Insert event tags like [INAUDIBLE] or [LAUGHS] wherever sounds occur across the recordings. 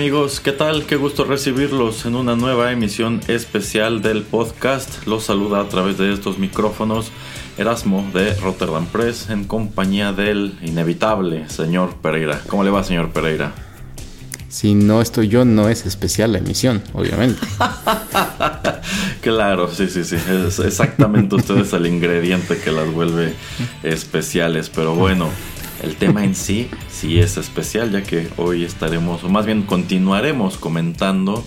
Amigos, ¿qué tal? Qué gusto recibirlos en una nueva emisión especial del podcast. Los saluda a través de estos micrófonos Erasmo de Rotterdam Press en compañía del inevitable señor Pereira. ¿Cómo le va señor Pereira? Si no estoy yo, no es especial la emisión, obviamente. [LAUGHS] claro, sí, sí, sí. Es exactamente usted es el ingrediente que las vuelve especiales. Pero bueno, el tema en sí sí es especial, ya que hoy estaremos, o más bien continuaremos comentando,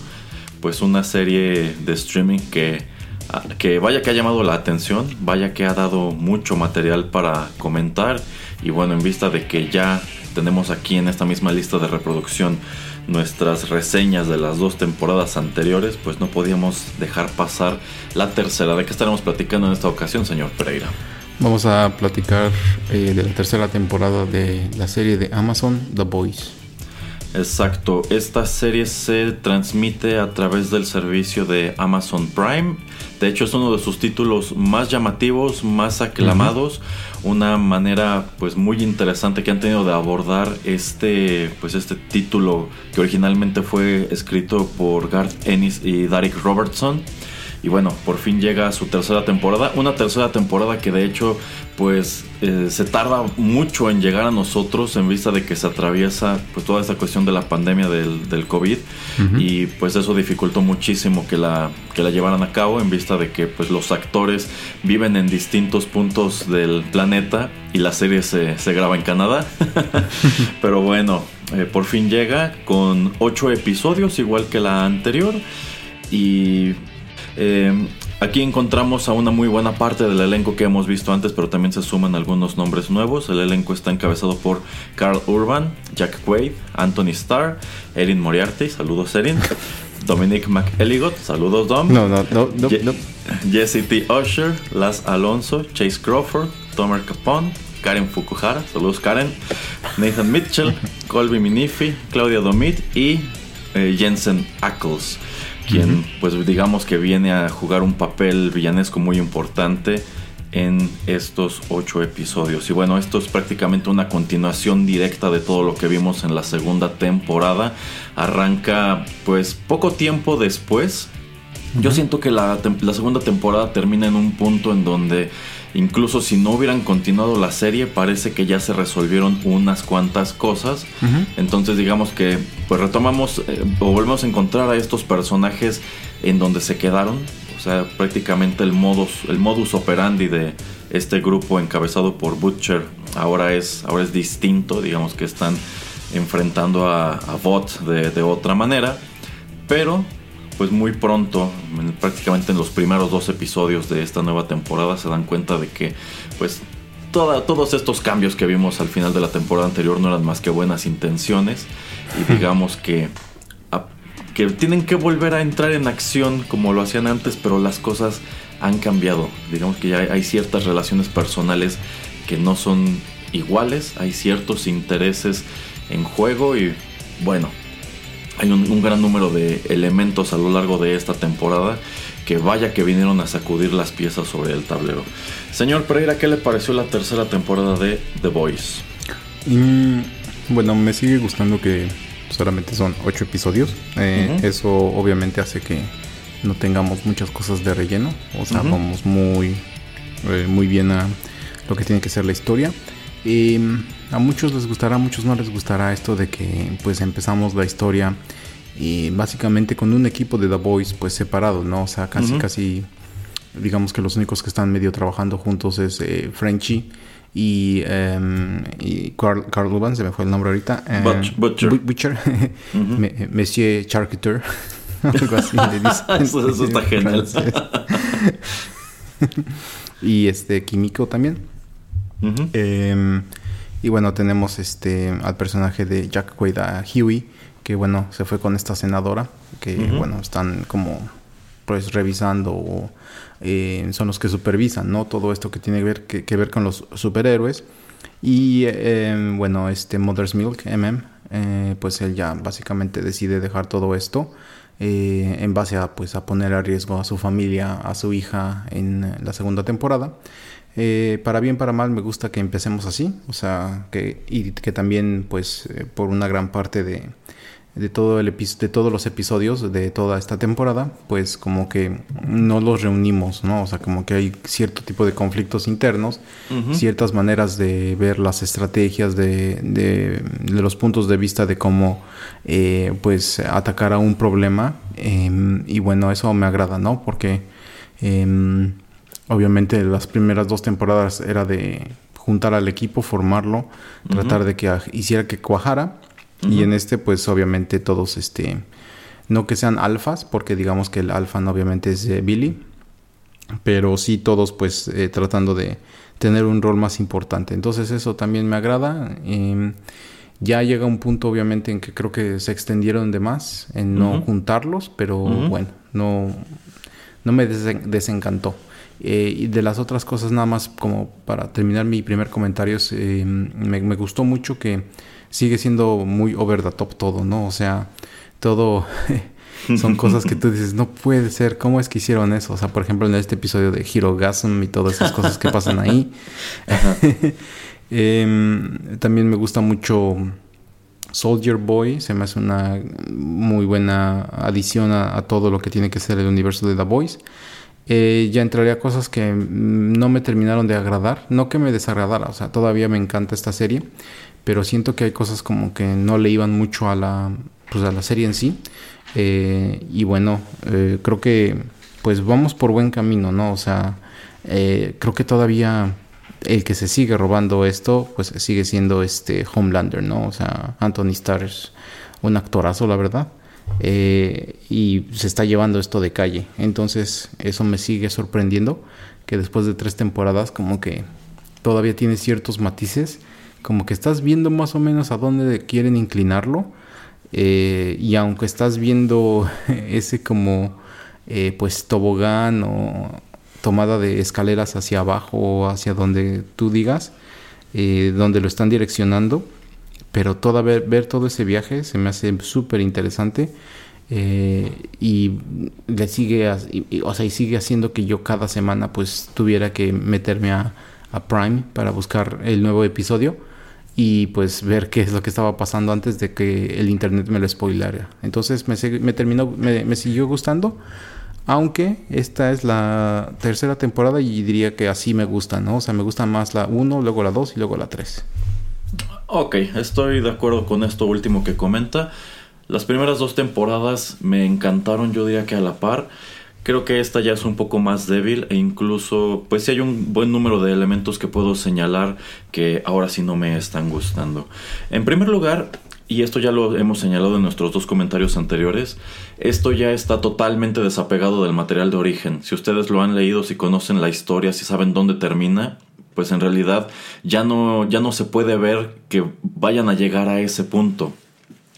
pues una serie de streaming que, ah, que vaya que ha llamado la atención, vaya que ha dado mucho material para comentar. Y bueno, en vista de que ya tenemos aquí en esta misma lista de reproducción nuestras reseñas de las dos temporadas anteriores, pues no podíamos dejar pasar la tercera. ¿De qué estaremos platicando en esta ocasión, señor Pereira? Vamos a platicar eh, de la tercera temporada de la serie de Amazon, The Boys. Exacto, esta serie se transmite a través del servicio de Amazon Prime. De hecho, es uno de sus títulos más llamativos, más aclamados. Una manera, pues, muy interesante que han tenido de abordar este, pues, este título que originalmente fue escrito por Garth Ennis y Derek Robertson. Y bueno, por fin llega su tercera temporada. Una tercera temporada que de hecho pues eh, se tarda mucho en llegar a nosotros en vista de que se atraviesa pues toda esta cuestión de la pandemia del, del COVID. Y pues eso dificultó muchísimo que la, que la llevaran a cabo en vista de que pues los actores viven en distintos puntos del planeta y la serie se, se graba en Canadá. [LAUGHS] Pero bueno eh, por fin llega con ocho episodios igual que la anterior. Y eh, aquí encontramos a una muy buena parte del elenco que hemos visto antes, pero también se suman algunos nombres nuevos. El elenco está encabezado por Carl Urban, Jack Quaid, Anthony Starr, Erin Moriarty, saludos Erin, [LAUGHS] Dominic McElligot, saludos Dom, no, no, no, no, Jesse T. Usher, Las Alonso, Chase Crawford, Tomer Capone, Karen Fukuhara, saludos Karen, Nathan Mitchell, [LAUGHS] Colby Minifi, Claudia Domit y eh, Jensen Ackles quien pues digamos que viene a jugar un papel villanesco muy importante en estos ocho episodios. Y bueno, esto es prácticamente una continuación directa de todo lo que vimos en la segunda temporada. Arranca pues poco tiempo después. Yo siento que la, la segunda temporada termina en un punto en donde incluso si no hubieran continuado la serie, parece que ya se resolvieron unas cuantas cosas. Entonces digamos que pues retomamos eh, o volvemos a encontrar a estos personajes en donde se quedaron. O sea, prácticamente el modus, el modus operandi de este grupo encabezado por Butcher ahora es, ahora es distinto. Digamos que están enfrentando a, a Bot de, de otra manera. Pero pues muy pronto, prácticamente en los primeros dos episodios de esta nueva temporada, se dan cuenta de que pues todos estos cambios que vimos al final de la temporada anterior no eran más que buenas intenciones y [LAUGHS] digamos que, que tienen que volver a entrar en acción como lo hacían antes, pero las cosas han cambiado. Digamos que ya hay ciertas relaciones personales que no son iguales, hay ciertos intereses en juego y bueno, hay un, gran número de elementos a lo largo de esta temporada que vaya que vinieron a sacudir las piezas sobre el tablero. Señor Pereira, ¿qué le pareció la tercera temporada de The Voice? Mm, bueno, me sigue gustando que solamente son ocho episodios. Eh, eso obviamente hace que no tengamos muchas cosas de relleno. O sea, vamos muy, eh, muy bien a lo que tiene que ser la historia. Y a muchos les gustará, a muchos no les gustará esto de que pues empezamos la historia y básicamente con un equipo de The Boys pues separado, ¿no? O sea, casi casi digamos que los únicos que están medio trabajando juntos es eh, Frenchy y, em, y Carl, Carl se me fue el nombre ahorita. Eh, Butcher. Butcher. [LAUGHS] Monsieur Charcuter. [LAUGHS] Algo así le dice. [LAUGHS] eso, eso, está genial. y este Químico también. Em, y bueno, tenemos este al personaje de Jack Quaid, a Huey, que bueno, se fue con esta senadora, que bueno, están como pues revisando o eh, son los que supervisan, ¿no? Todo esto que tiene que ver, que, ver con los superhéroes. Y em, bueno, este Mother's Milk, MM, eh, pues él ya básicamente decide dejar todo esto eh, en base a, pues, a poner a riesgo a su familia, a su hija en la segunda temporada. Para bien, para mal, me gusta que empecemos así, o sea, que, y que también, pues, por una gran parte de, de, todo el de todos los episodios de toda esta temporada, pues como que no los reunimos, ¿no? O sea, como que hay cierto tipo de conflictos internos, ciertas maneras de ver las estrategias, de, de, los puntos de vista de cómo, eh, pues, atacar a un problema. Em, y bueno, eso me agrada, ¿no? Porque em, obviamente las primeras dos temporadas era de juntar al equipo, formarlo, tratar de que hiciera que cuajara y en este, pues obviamente todos, este, no que sean alfas, porque digamos que el alfa no, obviamente es Billy, pero sí todos pues eh, tratando de tener un rol más importante. Entonces eso también me agrada. Em, ya llega un punto obviamente en que creo que se extendieron de más en no juntarlos, pero bueno, no, no me desencantó. Eh, y de las otras cosas, nada más como para terminar mi primer comentario, em, me, me, gustó mucho que sigue siendo muy over the top todo, ¿no? O sea, todo [LAUGHS] son cosas que tú dices, no puede ser, ¿cómo es que hicieron eso? O sea, por ejemplo, en este episodio de Hirogasm y todas esas cosas que pasan ahí. [LAUGHS] Em, también me gusta mucho Soldier Boy, se me hace una muy buena adición a, todo lo que tiene que ser el universo de The Boys. Eh, ya entraría a cosas que no me terminaron de agradar, no que me desagradara, o sea, todavía me encanta esta serie, pero siento que hay cosas como que no le iban mucho a la, pues a la serie en sí. Eh, y bueno, eh, creo que pues vamos por buen camino, ¿no? O sea, eh, creo que todavía el que se sigue robando esto, pues sigue siendo este Homelander, ¿no? O sea, Anthony Starr es un actorazo, la verdad. Y se está llevando esto de calle. Entonces, eso me sigue sorprendiendo. Que después de tres temporadas, como que todavía tiene ciertos matices como que estás viendo más o menos a dónde quieren inclinarlo. Eh, y aunque estás viendo [LAUGHS] ese como eh, pues tobogán o tomada de escaleras hacia abajo o hacia donde tú digas, eh, donde lo están direccionando, pero toda ver, ver todo ese viaje se me hace súper interesante. y le sigue o sea y sigue haciendo que yo cada semana pues tuviera que meterme a, a Prime para buscar el nuevo episodio y pues ver qué es lo que estaba pasando antes de que el internet me lo spoilara. Entonces me, me terminó, me, siguió gustando, aunque esta es la tercera temporada y diría que así me gusta, ¿no? O sea, me gusta más la 1, luego la 2 y luego la 3. Ok, estoy de acuerdo con esto último que comenta. Las primeras dos temporadas me encantaron, yo diría que a la par. Creo que esta ya es un poco más débil e incluso pues sí hay un buen número de elementos que puedo señalar que ahora sí no me están gustando. En primer lugar, y esto ya lo hemos señalado en nuestros dos comentarios anteriores, esto ya está totalmente desapegado del material de origen. Si ustedes lo han leído, si conocen la historia, si saben dónde termina, pues en realidad ya no, ya no se puede ver que vayan a llegar a ese punto.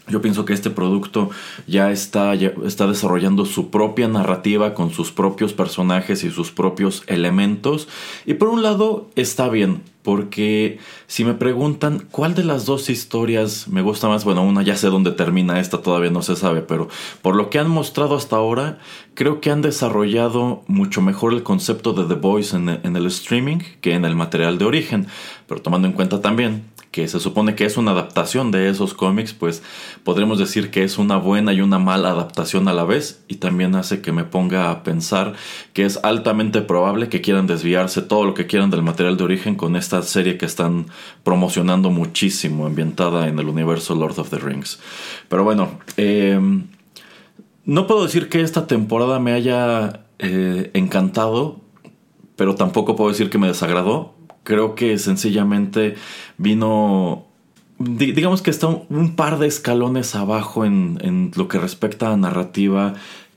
Yo pienso que este producto ya está, está desarrollando su propia narrativa con sus propios personajes y sus propios elementos. Y por un lado está bien, porque si me preguntan cuál de las dos historias me gusta más, bueno, una ya sé dónde termina, esta todavía no se sabe, pero por lo que han mostrado hasta ahora, creo que han desarrollado mucho mejor el concepto de The Voice en en el streaming que en el material de origen. Pero tomando en cuenta también que se supone que es una adaptación de esos cómics, pues podremos decir que es una buena y una mala adaptación a la vez y también hace que me ponga a pensar que es altamente probable que quieran desviarse todo lo que quieran del material de origen con esta serie que están promocionando muchísimo, ambientada en el universo Lord of the Rings. Pero bueno, em, no puedo decir que esta temporada me haya eh, encantado, pero tampoco puedo decir que me desagradó creo que sencillamente vino digamos que está un, par de escalones abajo en, lo que respecta a narrativa.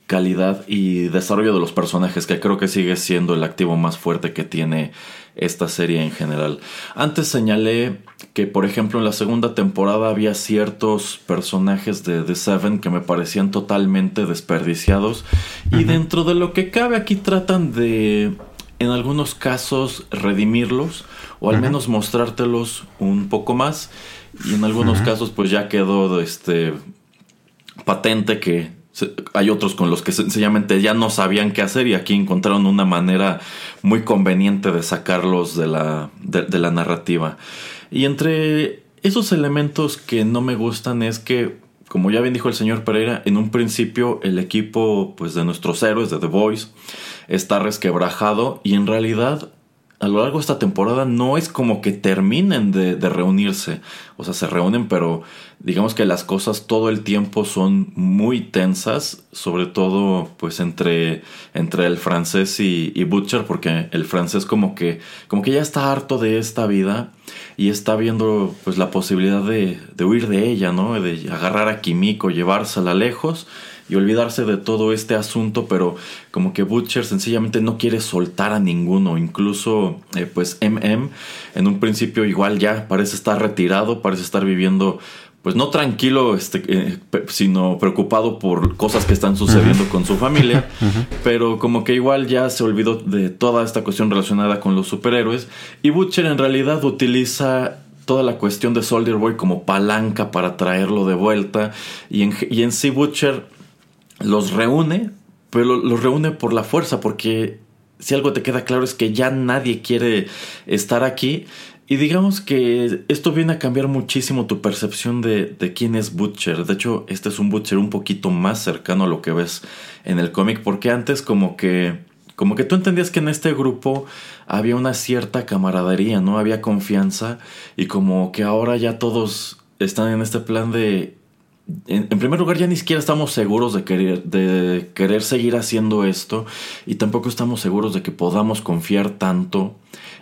calidad y desarrollo de los personajes, que creo que sigue siendo el activo más fuerte que tiene esta serie en general. Antes señalé que, por ejemplo, en la segunda temporada había ciertos personajes de The Seven que me parecían totalmente desperdiciados. Y dentro de lo que cabe aquí tratan de, en algunos casos, redimirlos o al menos mostrártelos un poco más. Y en algunos casos, pues ya quedó este patente que hay otros con los que sencillamente ya no sabían qué hacer y aquí encontraron una manera muy conveniente de sacarlos de la, de, la narrativa. Y entre esos elementos que no me gustan es que, como ya bien dijo el señor Pereira, en un principio el equipo pues, de nuestros héroes de The Boys está resquebrajado y en realidad a lo largo de esta temporada no es como que terminen de, reunirse. O sea, se reúnen, pero digamos que las cosas todo el tiempo son muy tensas, sobre todo pues entre, entre el francés y, Butcher, porque el francés como que, como que ya está harto de esta vida y está viendo pues la posibilidad de, de huir de ella, ¿no? De agarrar a Kimiko, llevársela lejos y olvidarse de todo este asunto, pero como que Butcher sencillamente no quiere soltar a ninguno, incluso eh, pues MM en un principio igual ya parece estar retirado, parece estar viviendo pues no tranquilo, este, eh, sino preocupado por cosas que están sucediendo con su familia, [LAUGHS] pero como que igual ya se olvidó de toda esta cuestión relacionada con los superhéroes. Y Butcher en realidad utiliza toda la cuestión de Soldier Boy como palanca para traerlo de vuelta. Y en, y en sí Butcher los reúne, pero los reúne por la fuerza, porque si algo te queda claro es que ya nadie quiere estar aquí. Y digamos que esto viene a cambiar muchísimo tu percepción de, de, quién es Butcher. De hecho, este es un Butcher un poquito más cercano a lo que ves en el cómic, porque antes como que, como que tú entendías que en este grupo había una cierta camaradería, ¿no? Había confianza y como que ahora ya todos están en este plan de en, primer lugar, ya ni siquiera estamos seguros de querer, de querer seguir haciendo esto y tampoco estamos seguros de que podamos confiar tanto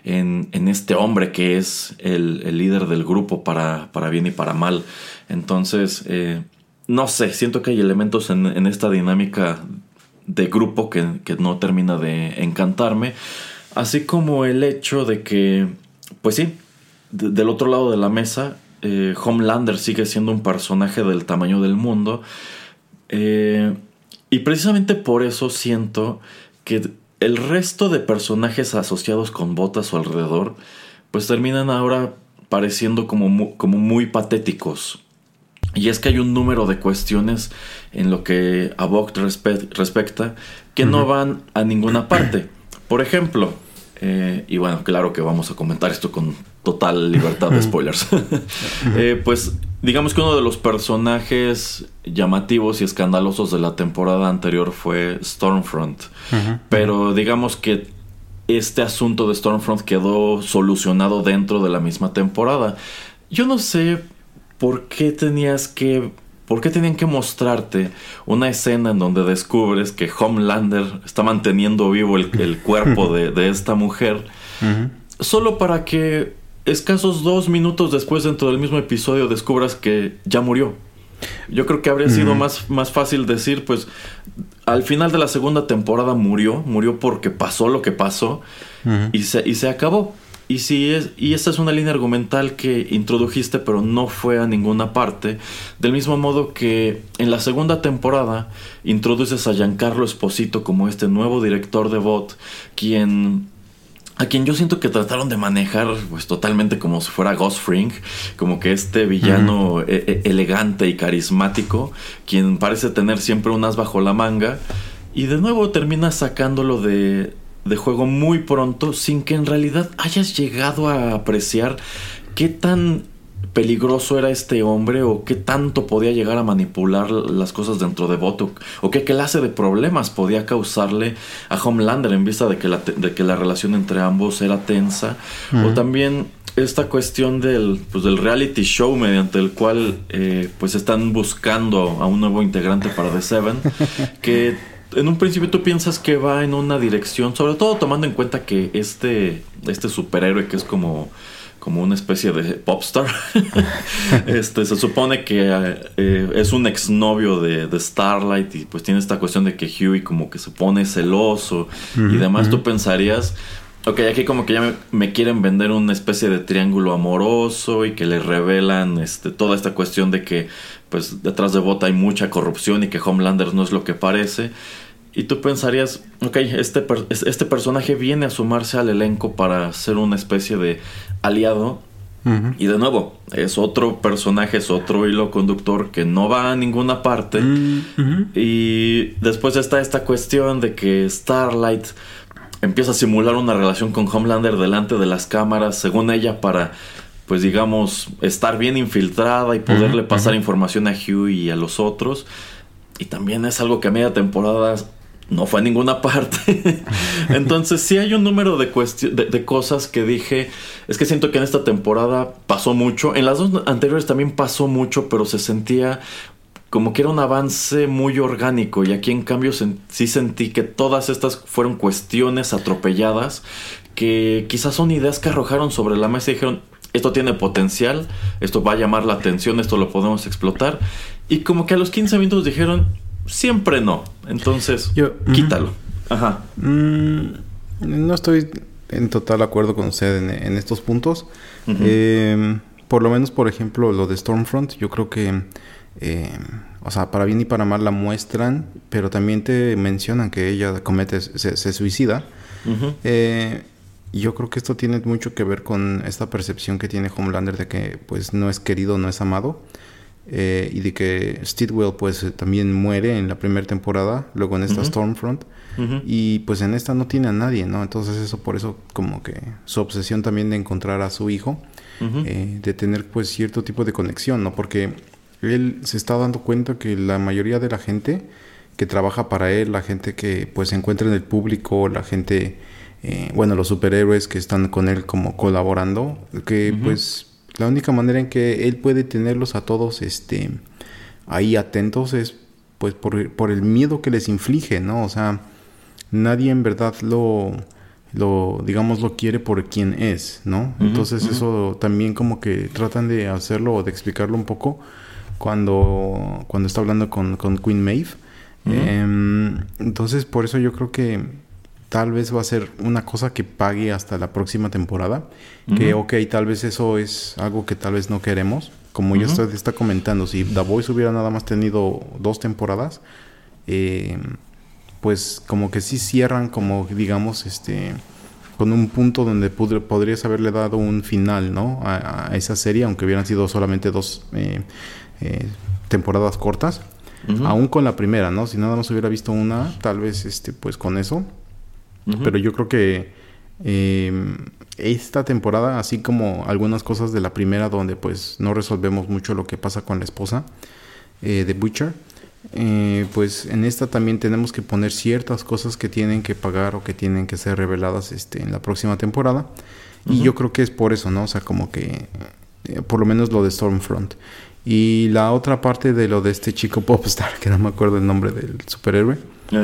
en, este hombre que es el, líder del grupo para, para, bien y para mal. Entonces, eh, no sé, siento que hay elementos en, esta dinámica de grupo que, no termina de encantarme, así como el hecho de que, pues sí, del otro lado de la mesa eh, Homelander sigue siendo un personaje del tamaño del mundo. Eh, y precisamente por eso siento que el resto de personajes asociados con botas a su alrededor, pues terminan ahora pareciendo como muy, como muy patéticos. Y es que hay un número de cuestiones en lo que a Vogt respecta que no van a ninguna parte. Por ejemplo, eh, y bueno, claro que vamos a comentar esto con total libertad de [LAUGHS] spoilers. [LAUGHS] Eh, pues digamos que uno de los personajes llamativos y escandalosos de la temporada anterior fue Stormfront. Pero digamos que este asunto de Stormfront quedó solucionado dentro de la misma temporada. Yo no sé por qué tenías que ¿Por qué tenían que mostrarte una escena en donde descubres que Homelander está manteniendo vivo el, cuerpo [LAUGHS] de, esta mujer? Solo para que escasos dos minutos después dentro del mismo episodio descubras que ya murió. Yo creo que habría sido más, más fácil decir, pues, al final de la segunda temporada murió, murió porque pasó lo que pasó y, se, y se acabó. Y, si es, y esta es una línea argumental que introdujiste pero no fue a ninguna parte. Del mismo modo que en la segunda temporada introduces a Giancarlo Esposito como este nuevo director de bot, quien a quien yo siento que trataron de manejar pues totalmente como si fuera Ghost Fring, como que este villano e, e, elegante y carismático, quien parece tener siempre un as bajo la manga, y de nuevo termina sacándolo de, de juego muy pronto sin que en realidad hayas llegado a apreciar qué tan peligroso era este hombre o qué tanto podía llegar a manipular las cosas dentro de Botok o qué clase de problemas podía causarle a Homelander en vista de que la, de que la relación entre ambos era tensa. O también esta cuestión del, pues, del reality show mediante el cual eh, pues están buscando a un nuevo integrante para The Seven [LAUGHS] que en un principio tú piensas que va en una dirección, sobre todo tomando en cuenta que este, este superhéroe que es como como una especie de popstar. [LAUGHS] este, se supone que eh, es un exnovio de, de Starlight y pues tiene esta cuestión de que Huey como que se pone celoso y demás. Tú pensarías, ok, aquí como que ya me, quieren vender una especie de triángulo amoroso y que le revelan este, toda esta cuestión de que pues detrás de Bota hay mucha corrupción y que Homelander no es lo que parece. Y tú pensarías, ok, este, este personaje viene a sumarse al elenco para ser una especie de aliado. Y de nuevo, es otro personaje, es otro hilo conductor que no va a ninguna parte. Y después está esta cuestión de que Starlight empieza a simular una relación con Homelander delante de las cámaras, según ella, para, pues digamos, estar bien infiltrada y poderle pasar información a Hugh y a los otros. Y también es algo que a media temporada no fue a ninguna parte. [LAUGHS] Entonces sí hay un número de, de, cosas que dije, es que siento que en esta temporada pasó mucho, en las dos anteriores también pasó mucho, pero se sentía como que era un avance muy orgánico y aquí en cambio sí sentí que todas estas fueron cuestiones atropelladas que quizás son ideas que arrojaron sobre la mesa y dijeron, esto tiene potencial, esto va a llamar la atención, esto lo podemos explotar. Y como que a los 15 minutos dijeron, siempre no. Entonces, quítalo. Ajá. Mm, no estoy en total acuerdo con usted en, estos puntos. Em, por lo menos, por ejemplo, lo de Stormfront, yo creo que, em, o sea, para bien y para mal la muestran, pero también te mencionan que ella comete, se, suicida. Eh, yo creo que esto tiene mucho que ver con esta percepción que tiene Homelander de que, pues, no es querido, no es amado. Eh, y de que Steedwell pues eh, también muere en la primera temporada, luego en esta Stormfront. Y pues en esta no tiene a nadie, ¿no? Entonces eso por eso como que su obsesión también de encontrar a su hijo, eh, de tener pues cierto tipo de conexión, ¿no? Porque él se está dando cuenta que la mayoría de la gente que trabaja para él, la gente que pues se encuentra en el público, la gente, bueno, los superhéroes que están con él como colaborando, que pues la única manera en que él puede tenerlos a todos este, ahí atentos es pues por, por el miedo que les inflige, ¿no? O sea, nadie en verdad lo, lo digamos, lo quiere por quien es, ¿no? Entonces eso también como que tratan de hacerlo o de explicarlo un poco cuando, cuando está hablando con, con Queen Maeve. Em, entonces por eso yo creo que tal vez va a ser una cosa que pague hasta la próxima temporada. Que, ok, tal vez eso es algo que tal vez no queremos. Como ya usted está comentando, si The Voice hubiera nada más tenido dos temporadas, eh, pues como que sí cierran como, digamos, este con un punto donde podrías haberle dado un final, ¿no? A, esa serie, aunque hubieran sido solamente dos eh, eh, temporadas cortas. Aún con la primera, ¿no? Si nada más hubiera visto una, tal vez, este, pues con eso pero yo creo que em, esta temporada, así como algunas cosas de la primera donde pues no resolvemos mucho lo que pasa con la esposa eh, de Butcher, eh, pues en esta también tenemos que poner ciertas cosas que tienen que pagar o que tienen que ser reveladas este, en la próxima temporada. Y yo creo que es por eso, ¿no? O sea, como que eh, por lo menos lo de Stormfront. Y la otra parte de lo de este chico [LAUGHS] popstar, que no me acuerdo el nombre del superhéroe.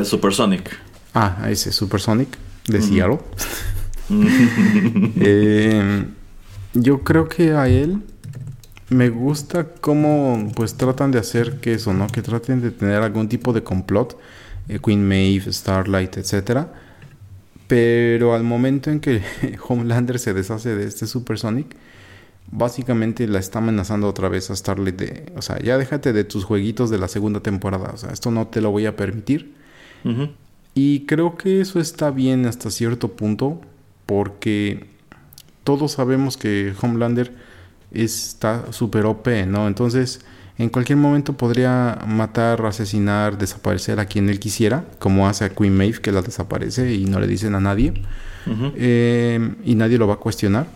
Supersonic. Ah, ese Supersonic de Seattle. [LAUGHS] Eh, yo creo que a él me gusta cómo pues tratan de hacer que eso, ¿no? Que traten de tener algún tipo de complot. Eh, Queen Maeve, Starlight, etcétera. Pero al momento en que [LAUGHS] Homelander se deshace de este Supersonic, básicamente la está amenazando otra vez a Starlight de, o sea, ya déjate de tus jueguitos de la segunda temporada, o sea, esto no te lo voy a permitir. Y creo que eso está bien hasta cierto punto porque todos sabemos que Homelander está súper OP, ¿no? Entonces, en cualquier momento podría matar, asesinar, desaparecer a quien él quisiera, como hace a Queen Maeve, que la desaparece y no le dicen a nadie. Eh, y nadie lo va a cuestionar.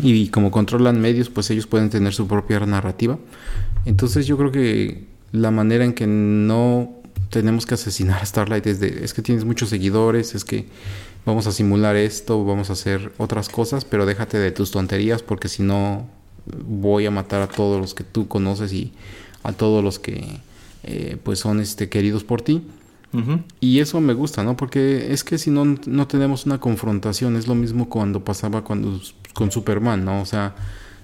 Y como controlan medios, pues ellos pueden tener su propia narrativa. Entonces yo creo que la manera en que no tenemos que asesinar a Starlight es es que tienes muchos seguidores, es que vamos a simular esto, vamos a hacer otras cosas, pero déjate de tus tonterías porque si no voy a matar a todos los que tú conoces y a todos los que eh, pues son este queridos por ti. Y eso me gusta, ¿no? Porque es que si no, no tenemos una confrontación, es lo mismo cuando pasaba cuando con Superman, ¿no? O sea,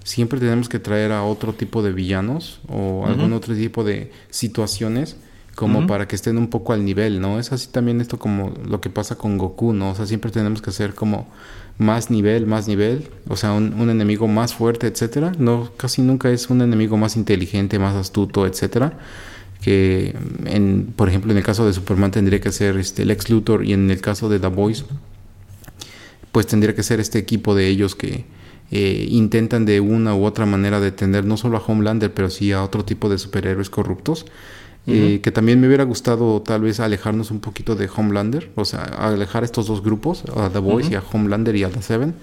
siempre tenemos que traer a otro tipo de villanos o algún otro tipo de situaciones como para que estén un poco al nivel, ¿no? Es así también esto como lo que pasa con Goku, ¿no? O sea, siempre tenemos que hacer como más nivel, más nivel, o sea, un, enemigo más fuerte, etcétera. No, casi nunca es un enemigo más inteligente, más astuto, etcétera. Que, en, por ejemplo, en el caso de Superman tendría que ser este, Lex Luthor y en el caso de The Boys, pues tendría que ser este equipo de ellos que eh, intentan de una u otra manera detener no solo a Homelander, pero sí a otro tipo de superhéroes corruptos. Eh, que también me hubiera gustado tal vez alejarnos un poquito de Homelander, o sea, alejar estos dos grupos, a The Voice y a Homelander y a The Seven,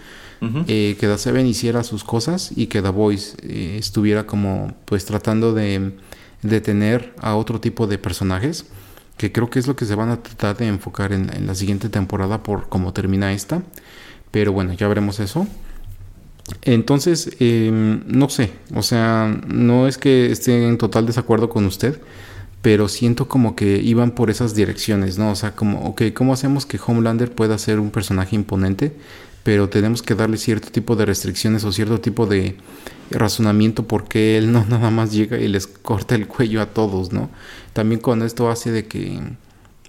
eh, que The Seven hiciera sus cosas y que The Voice eh, estuviera como pues tratando de detener a otro tipo de personajes, que creo que es lo que se van a tratar de enfocar en, en la siguiente temporada por cómo termina esta, pero bueno, ya veremos eso. Entonces, em, no sé, o sea, no es que esté en total desacuerdo con usted, pero siento como que iban por esas direcciones, ¿no? O sea, como, ok, ¿cómo hacemos que Homelander pueda ser un personaje imponente? Pero tenemos que darle cierto tipo de restricciones o cierto tipo de razonamiento porque él no [LAUGHS] nada más llega y les corta el cuello a todos, ¿no? También con esto hace de que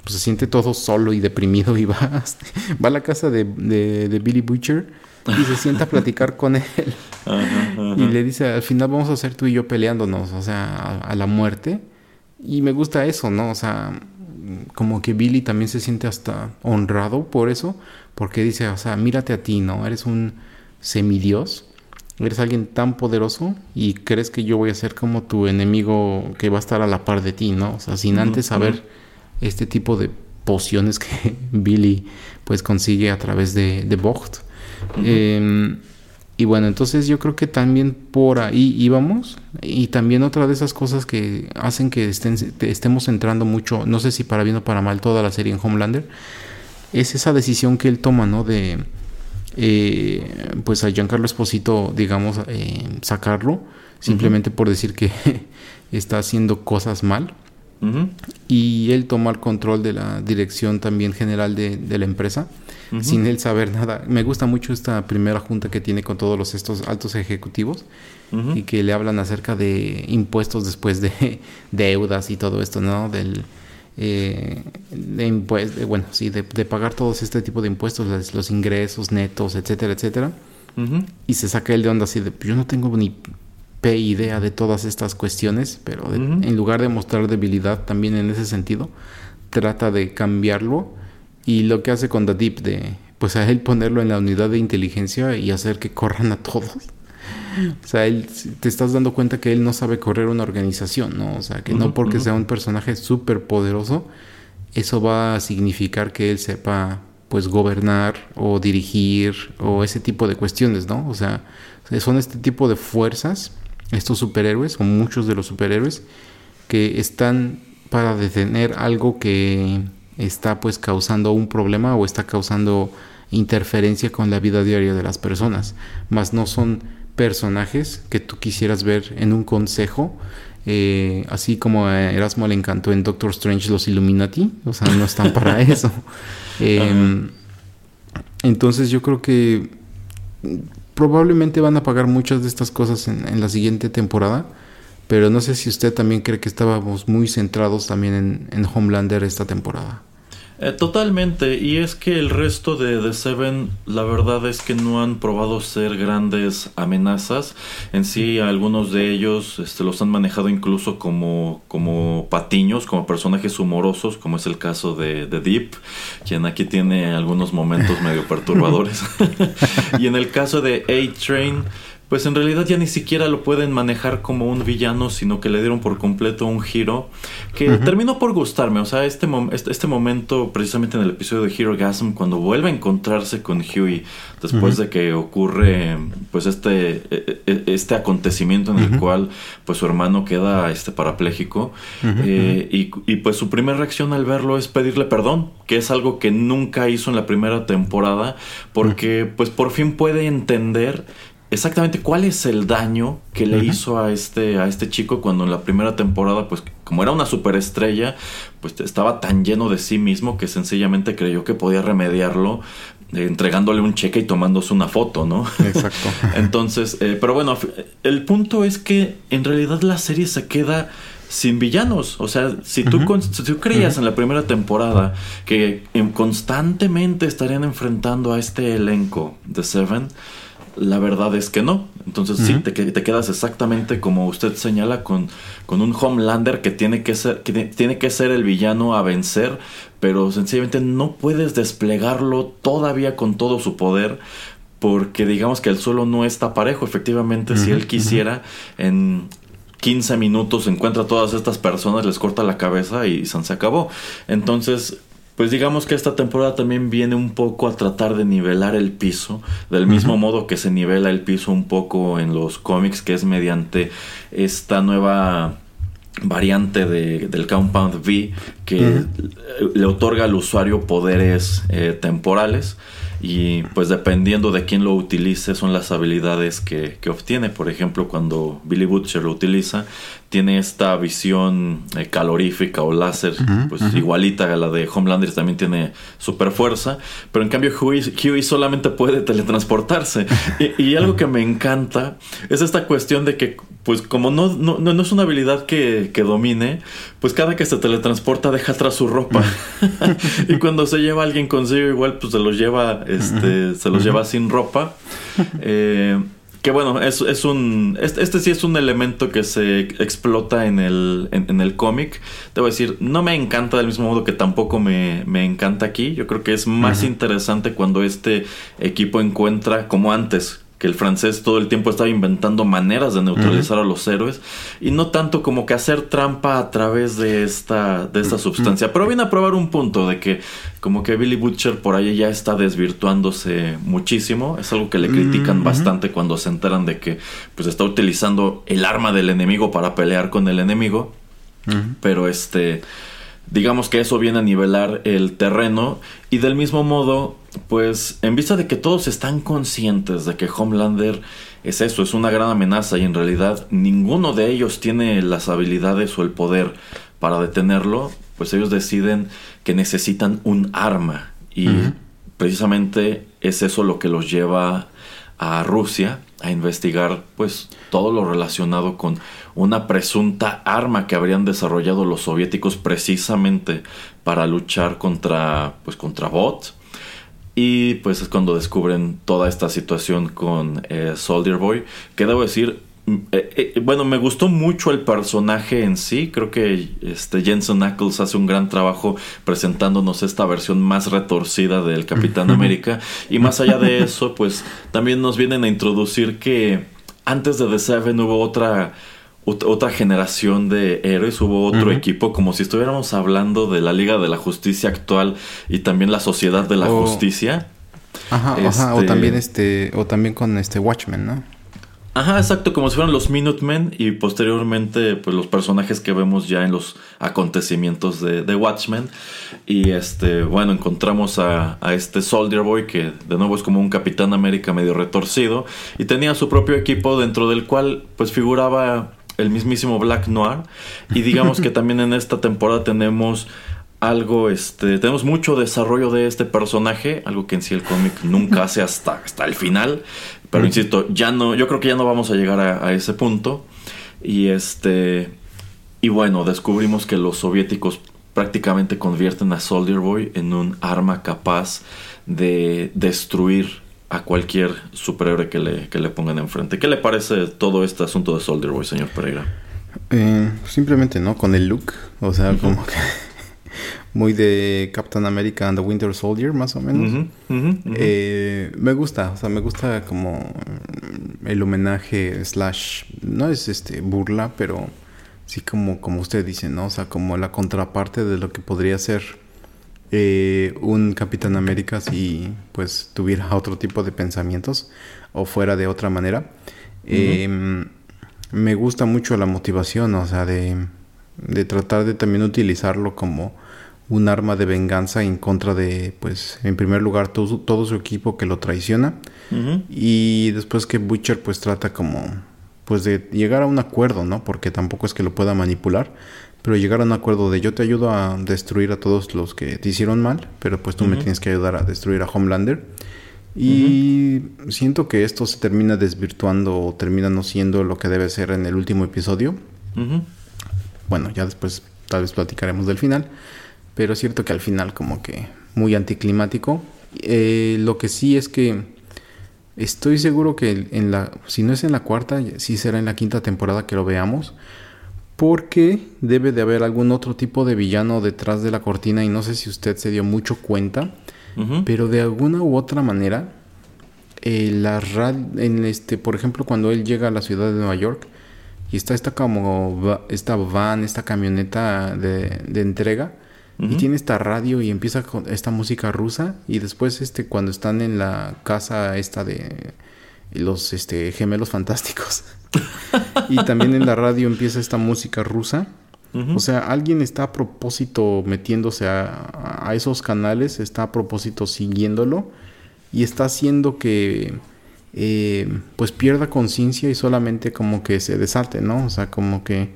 pues, se siente todo solo y deprimido y va, [LAUGHS] va a la casa de, de, Billy Butcher y se sienta a platicar [LAUGHS] con él. Y le dice, al final vamos a hacer tú y yo peleándonos, o sea, a la muerte. Y me gusta eso, ¿no? O sea, como que Billy también se siente hasta honrado por eso, porque dice, o sea, mírate a ti, ¿no? Eres un semidios, eres alguien tan poderoso y crees que yo voy a ser como tu enemigo que va a estar a la par de ti, ¿no? O sea, sin antes saber este tipo de pociones que [LAUGHS] Billy pues consigue a través de, de Vogt. Y bueno, entonces yo creo que también por ahí íbamos. Y también otra de esas cosas que hacen que estemos entrando mucho, no sé si para bien o para mal, toda la serie en Homelander, es esa decisión que él toma, ¿no? De, eh, pues a Giancarlo Esposito, digamos, eh, sacarlo, simplemente por decir que [LAUGHS] está haciendo cosas mal. Y él toma el control de la dirección también general de, de la empresa sin él saber nada. Me gusta mucho esta primera junta que tiene con todos los, estos altos ejecutivos y que le hablan acerca de impuestos después de [LAUGHS] deudas y todo esto, ¿no? Del, eh, de, bueno, sí, de, pagar todos este tipo de impuestos, los, ingresos netos, etcétera, etcétera. Y se saca él de onda así de, yo no tengo ni p idea de todas estas cuestiones, pero en lugar de mostrar debilidad también en ese sentido, trata de cambiarlo y lo que hace con Deep de, pues a él ponerlo en la unidad de inteligencia y hacer que corran a todos. O sea, él, te estás dando cuenta que él no sabe correr una organización, ¿no? O sea, que no porque sea un personaje súper poderoso, eso va a significar que él sepa, pues, gobernar o dirigir o ese tipo de cuestiones, ¿no? O sea, son este tipo de fuerzas, estos superhéroes, o muchos de los superhéroes, que están para detener algo que está pues causando un problema o está causando interferencia con la vida diaria de las personas, más no son personajes que tú quisieras ver en un consejo, eh, así como a Erasmo le encantó en Doctor Strange los Illuminati, o sea, no están para [LAUGHS] eso. Em, entonces yo creo que probablemente van a pagar muchas de estas cosas en la siguiente temporada pero no sé si usted también cree que estábamos muy centrados también en, Homelander esta temporada. Eh, totalmente, y es que el resto de The Seven, la verdad es que no han probado ser grandes amenazas. En sí, algunos de ellos este, los han manejado incluso como, como patiños, como personajes humorosos, como es el caso de, de Deep, quien aquí tiene algunos momentos medio perturbadores. [LAUGHS] [LAUGHS] y en el caso de A-Train, pues en realidad ya ni siquiera lo pueden manejar como un villano, sino que le dieron por completo un giro que terminó por gustarme. O sea, este, este, este, momento, precisamente en el episodio de Hero Gasm, cuando vuelve a encontrarse con Huey después de que ocurre pues este, e, e, este acontecimiento en el cual pues su hermano queda este parapléjico eh, y, y pues su primera reacción al verlo es pedirle perdón, que es algo que nunca hizo en la primera temporada, porque pues por fin puede entender exactamente cuál es el daño que le hizo a este, a este chico cuando en la primera temporada, pues como era una superestrella, pues estaba tan lleno de sí mismo que sencillamente creyó que podía remediarlo entregándole un cheque y tomándose una foto, ¿no? Exacto. [LAUGHS] Entonces, eh, pero bueno, el punto es que en realidad la serie se queda sin villanos. O sea, si tú, si tú creías en la primera temporada que constantemente estarían enfrentando a este elenco de Seven, la verdad es que no. Entonces sí, te, te, quedas exactamente como usted señala con, con un Homelander que tiene que, ser, que tiene que ser el villano a vencer, pero sencillamente no puedes desplegarlo todavía con todo su poder porque digamos que el suelo no está parejo. Efectivamente, si él quisiera, en 15 minutos encuentra a todas estas personas, les corta la cabeza y se acabó. Entonces, pues digamos que esta temporada también viene un poco a tratar de nivelar el piso, del mismo modo que se nivela el piso un poco en los cómics, que es mediante esta nueva variante de, del Compound V que le otorga al usuario poderes eh, temporales y pues dependiendo de quién lo utilice son las habilidades que, que, obtiene. Por ejemplo, cuando Billy Butcher lo utiliza, tiene esta visión eh, calorífica o láser, pues igualita a la de Homelander, también tiene super fuerza, pero en cambio Huey, solamente puede teletransportarse. [LAUGHS] y, algo que me encanta es esta cuestión de que, pues como no, no, no es una habilidad que, que, domine, pues cada que se teletransporta deja atrás su ropa. [LAUGHS] y cuando se lleva a alguien consigo, igual pues se los lleva, este, se los lleva sin ropa. [LAUGHS] Eh, que bueno, es, es un. Este, este, sí es un elemento que se explota en el, en, el cómic. Debo decir, no me encanta del mismo modo que tampoco me, me encanta aquí. Yo creo que es más interesante cuando este equipo encuentra, como antes, que el francés todo el tiempo estaba inventando maneras de neutralizar a los héroes y no tanto como que hacer trampa a través de esta, de esta sustancia. Pero viene a probar un punto de que como que Billy Butcher por ahí ya está desvirtuándose muchísimo. Es algo que le critican bastante cuando se enteran de que pues está utilizando el arma del enemigo para pelear con el enemigo. Pero este digamos que eso viene a nivelar el terreno. Y del mismo modo, pues en vista de que todos están conscientes de que Homelander es eso, es una gran amenaza y en realidad ninguno de ellos tiene las habilidades o el poder para detenerlo, pues ellos deciden que necesitan un arma. Y precisamente es eso lo que los lleva a Rusia a investigar pues todo lo relacionado con una presunta arma que habrían desarrollado los soviéticos precisamente para luchar contra pues contra bots y pues es cuando descubren toda esta situación con eh, Soldier Boy que debo decir eh, eh, bueno, me gustó mucho el personaje en sí. Creo que este Jensen Ackles hace un gran trabajo presentándonos esta versión más retorcida del Capitán [LAUGHS] América. Y más allá de eso, pues también nos vienen a introducir que antes de The Seven hubo otra otra generación de héroes, hubo otro equipo, como si estuviéramos hablando de la Liga de la Justicia actual y también la Sociedad de la Justicia. Ajá, ajá, o este también este, o también con este Watchmen, ¿no? Ajá, exacto, como si fueran los Minutemen y posteriormente pues los personajes que vemos ya en los acontecimientos de, de Watchmen. Y este, bueno, encontramos a, a, este Soldier Boy que de nuevo es como un Capitán América medio retorcido y tenía su propio equipo dentro del cual pues figuraba el mismísimo Black Noir. Y digamos que [LAUGHS] también en esta temporada tenemos algo, este, tenemos mucho desarrollo de este personaje, algo que en sí el cómic nunca hace hasta, hasta el final. Pero insisto, ya no, yo creo que ya no vamos a llegar a, a ese punto. Y este, y bueno, descubrimos que los soviéticos prácticamente convierten a Soldier Boy en un arma capaz de destruir a cualquier superhéroe que le, que le pongan enfrente. ¿Qué le parece todo este asunto de Soldier Boy, señor Pereira? Eh, simplemente, ¿no? Con el look. O sea, como que muy de Captain America and the Winter Soldier, más o menos. Eh, me gusta, o sea, me gusta como el homenaje slash, no es este burla, pero sí como, como usted dice, ¿no? O sea, como la contraparte de lo que podría ser eh, un Capitán América si pues tuviera [LAUGHS] otro tipo de pensamientos o fuera de otra manera. Em, me gusta mucho la motivación, o sea, de, de, tratar de también utilizarlo como un arma de venganza en contra de, pues, en primer lugar, todo, todo su equipo que lo traiciona. Y después que Butcher pues trata como, pues, de llegar a un acuerdo, ¿no? Porque tampoco es que lo pueda manipular pero llegaron a un acuerdo de yo te ayudo a destruir a todos los que te hicieron mal, pero pues tú me tienes que ayudar a destruir a Homelander. Y siento que esto se termina desvirtuando o termina no siendo lo que debe ser en el último episodio. Bueno, ya después tal vez platicaremos del final, pero es cierto que al final como que muy anticlimático. Eh, lo que sí es que estoy seguro que en la, si no es en la cuarta, sí será en la quinta temporada que lo veamos porque debe de haber algún otro tipo de villano detrás de la cortina y no sé si usted se dio mucho cuenta, pero de alguna u otra manera, eh, la en este, por ejemplo, cuando él llega a la ciudad de Nueva York y está esta como esta van, esta camioneta de, entrega y tiene esta radio y empieza con esta música rusa y después este cuando están en la casa esta de los este, gemelos fantásticos. [LAUGHS] y también en la radio empieza esta música rusa. O sea, alguien está a propósito metiéndose a, esos canales, está a propósito siguiéndolo y está haciendo que eh, pues pierda conciencia y solamente como que se desate, ¿no? O sea, como que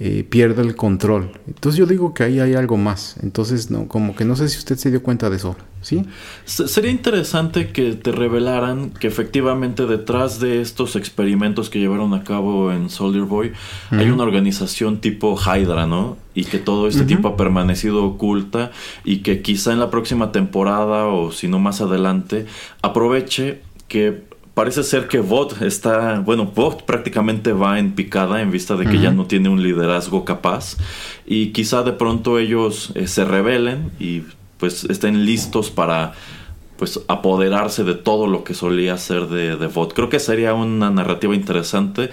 eh, pierde el control. Entonces yo digo que ahí hay algo más. Entonces, no, como que no sé si usted se dio cuenta de eso, ¿sí? sería interesante que te revelaran que efectivamente detrás de estos experimentos que llevaron a cabo en Soldier Boy hay una organización tipo Hydra, ¿no? Y que todo este tiempo ha permanecido oculta y que quizá en la próxima temporada o si no más adelante aproveche que parece ser que Vought está, bueno, Vought prácticamente va en picada en vista de que ya no tiene un liderazgo capaz y quizá de pronto ellos eh, se rebelen y pues estén listos para pues apoderarse de todo lo que solía ser de, de Vought. Creo que sería una narrativa interesante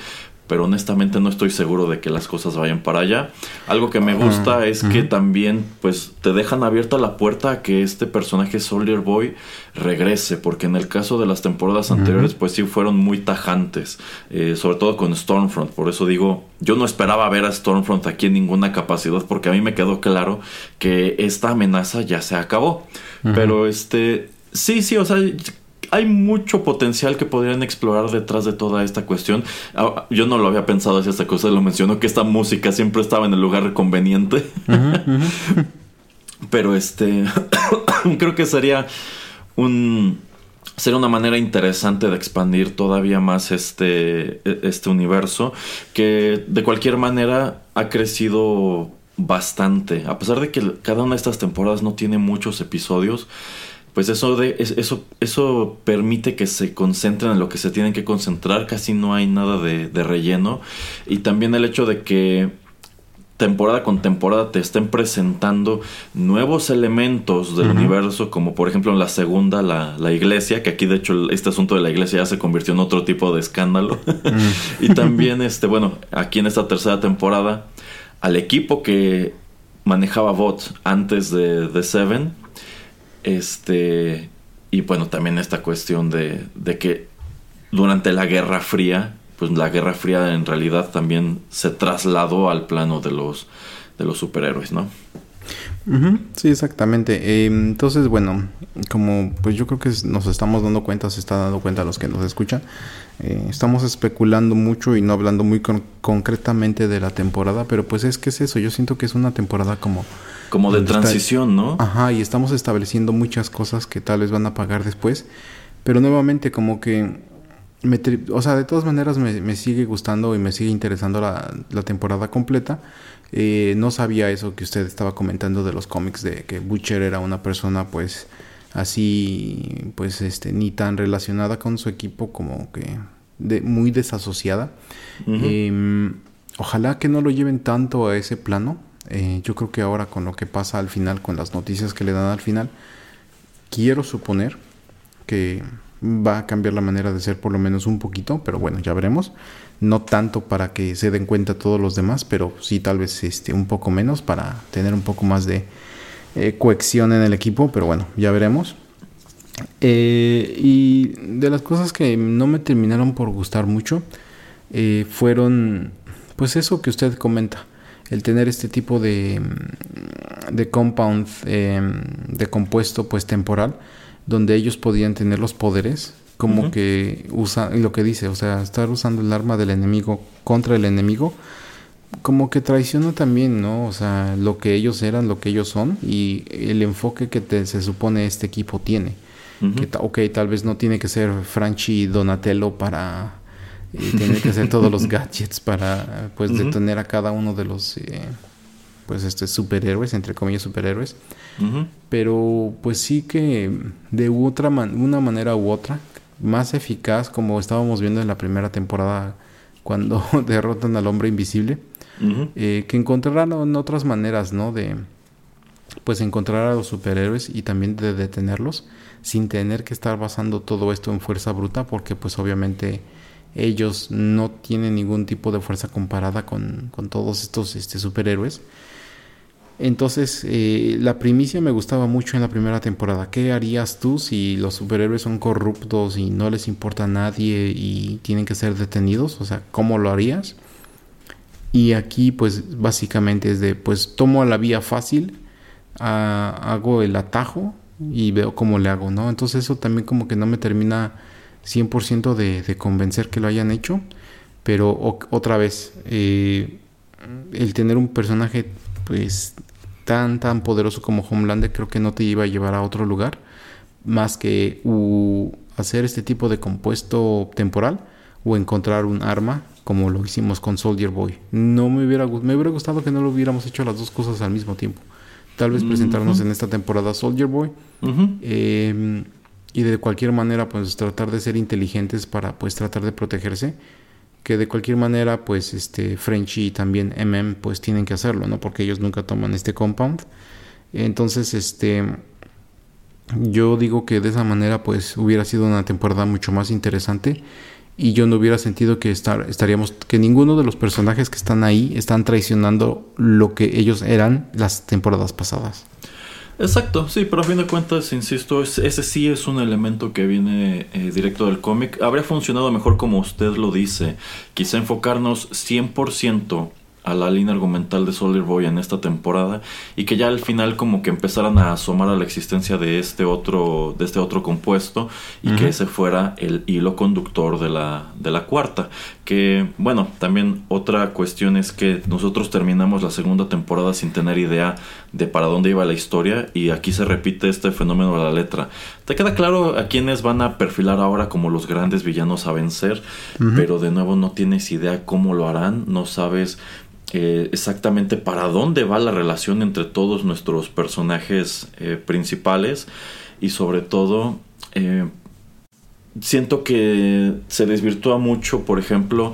pero honestamente no estoy seguro de que las cosas vayan para allá. Algo que me gusta es que también pues te dejan abierta la puerta a que este personaje Soldier Boy regrese, porque en el caso de las temporadas anteriores pues sí fueron muy tajantes, eh, sobre todo con Stormfront, por eso digo, yo no esperaba ver a Stormfront aquí en ninguna capacidad, porque a mí me quedó claro que esta amenaza ya se acabó, pero este... Sí, sí, o sea, hay mucho potencial que podrían explorar detrás de toda esta cuestión. Ah, yo no lo había pensado así esta cosa, lo mencionó que esta música siempre estaba en el lugar conveniente. [LAUGHS] Pero este [COUGHS] creo que sería un sería una manera interesante de expandir todavía más este, e, este universo que de cualquier manera ha crecido bastante. A pesar de que cada una de estas temporadas no tiene muchos episodios, pues eso, de, eso, eso permite que se concentren en lo que se tienen que concentrar, casi no hay nada de, relleno. Y también el hecho de que temporada con temporada te estén presentando nuevos elementos del universo, como por ejemplo en la segunda, la, la, iglesia, que aquí de hecho este asunto de la iglesia ya se convirtió en otro tipo de escándalo. [LAUGHS] y también, este, bueno, aquí en esta tercera temporada, al equipo que manejaba Bot antes de, de Seven, este, y bueno, también esta cuestión de, de que durante la Guerra Fría, pues la Guerra Fría en realidad también se trasladó al plano de los, de los superhéroes, ¿no? Sí, exactamente. Em, entonces, bueno, como pues yo creo que nos estamos dando cuenta, se está dando cuenta los que nos escuchan, eh, estamos especulando mucho y no hablando muy concretamente de la temporada, pero pues es que es eso, yo siento que es una temporada como como de transición, ¿no? Ajá, y estamos estableciendo muchas cosas que tal vez van a pagar después. Pero nuevamente, como que. Me o sea, de todas maneras me, sigue gustando y me sigue interesando la, temporada completa. Eh, no sabía eso que usted estaba comentando de los cómics, de que Butcher era una persona, pues, así, pues, este, ni tan relacionada con su equipo como que de, muy desasociada. Em, ojalá que no lo lleven tanto a ese plano eh, yo creo que ahora con lo que pasa al final, con las noticias que le dan al final, quiero suponer que va a cambiar la manera de ser por lo menos un poquito, pero bueno, ya veremos. No tanto para que se den cuenta todos los demás, pero sí tal vez este, un poco menos para tener un poco más de eh, cohesión en el equipo, pero bueno, ya veremos. Eh, y de las cosas que no me terminaron por gustar mucho, fueron pues eso que usted comenta el tener este tipo de, de compound, em, de compuesto pues temporal, donde ellos podían tener los poderes, como que usa lo que dice, o sea, estar usando el arma del enemigo contra el enemigo, como que traiciona también, ¿no? O sea, lo que ellos eran, lo que ellos son y el enfoque que se supone este equipo tiene. que, ok, tal vez no tiene que ser Franchi Donatello para tener que hacer todos los [LAUGHS] gadgets para pues detener a cada uno de los eh, pues este superhéroes, entre comillas superhéroes. Pero pues sí que de otra una manera u otra, más eficaz como estábamos viendo en la primera temporada cuando [LAUGHS] derrotan al hombre invisible, eh, que encontrarán otras maneras, ¿no? De pues encontrar a los superhéroes y también de detenerlos sin tener que estar basando todo esto en fuerza bruta porque pues obviamente ellos no tienen ningún tipo de fuerza comparada con, con todos estos este, superhéroes entonces, eh, la primicia me gustaba mucho en la primera temporada. ¿Qué harías tú si los superhéroes son corruptos y no les importa a nadie y tienen que ser detenidos? O sea, ¿cómo lo harías? Y aquí, pues, básicamente es de, pues, tomo la vía fácil, hago el atajo y veo cómo le hago, ¿no? Entonces eso también como que no me termina 100% de, de convencer que lo hayan hecho. Pero otra vez, eh, el tener un personaje, pues tan, tan poderoso como Homelander, creo que no te iba a llevar a otro lugar más que hacer este tipo de compuesto temporal o encontrar un arma como lo hicimos con Soldier Boy. No me hubiera, me hubiera gustado que no lo hubiéramos hecho las dos cosas al mismo tiempo. Tal vez presentarnos en esta temporada Soldier Boy y de cualquier manera pues tratar de ser inteligentes para pues tratar de protegerse que de cualquier manera pues este Frenchy y también MM pues tienen que hacerlo, ¿no? Porque ellos nunca toman este compound. Entonces, este yo digo que de esa manera pues hubiera sido una temporada mucho más interesante y yo no hubiera sentido que estar, estaríamos que ninguno de los personajes que están ahí están traicionando lo que ellos eran las temporadas pasadas. Exacto, sí, pero a fin de cuentas, insisto, ese sí es un elemento que viene eh, directo del cómic. Habría funcionado mejor como usted lo dice, quizá enfocarnos 100% a la línea argumental de Soldier Boy en esta temporada y que ya al final como que empezaran a asomar a la existencia de este otro de este otro compuesto y que ese fuera el hilo conductor de la de la cuarta. Que bueno también otra cuestión es que nosotros terminamos la segunda temporada sin tener idea de para dónde iba la historia y aquí se repite este fenómeno de la letra. Te queda claro a quiénes van a perfilar ahora como los grandes villanos a vencer pero de nuevo no tienes idea cómo lo harán no sabes eh, exactamente para dónde va la relación entre todos nuestros personajes eh, principales y sobre todo eh, siento que se desvirtúa mucho, por ejemplo,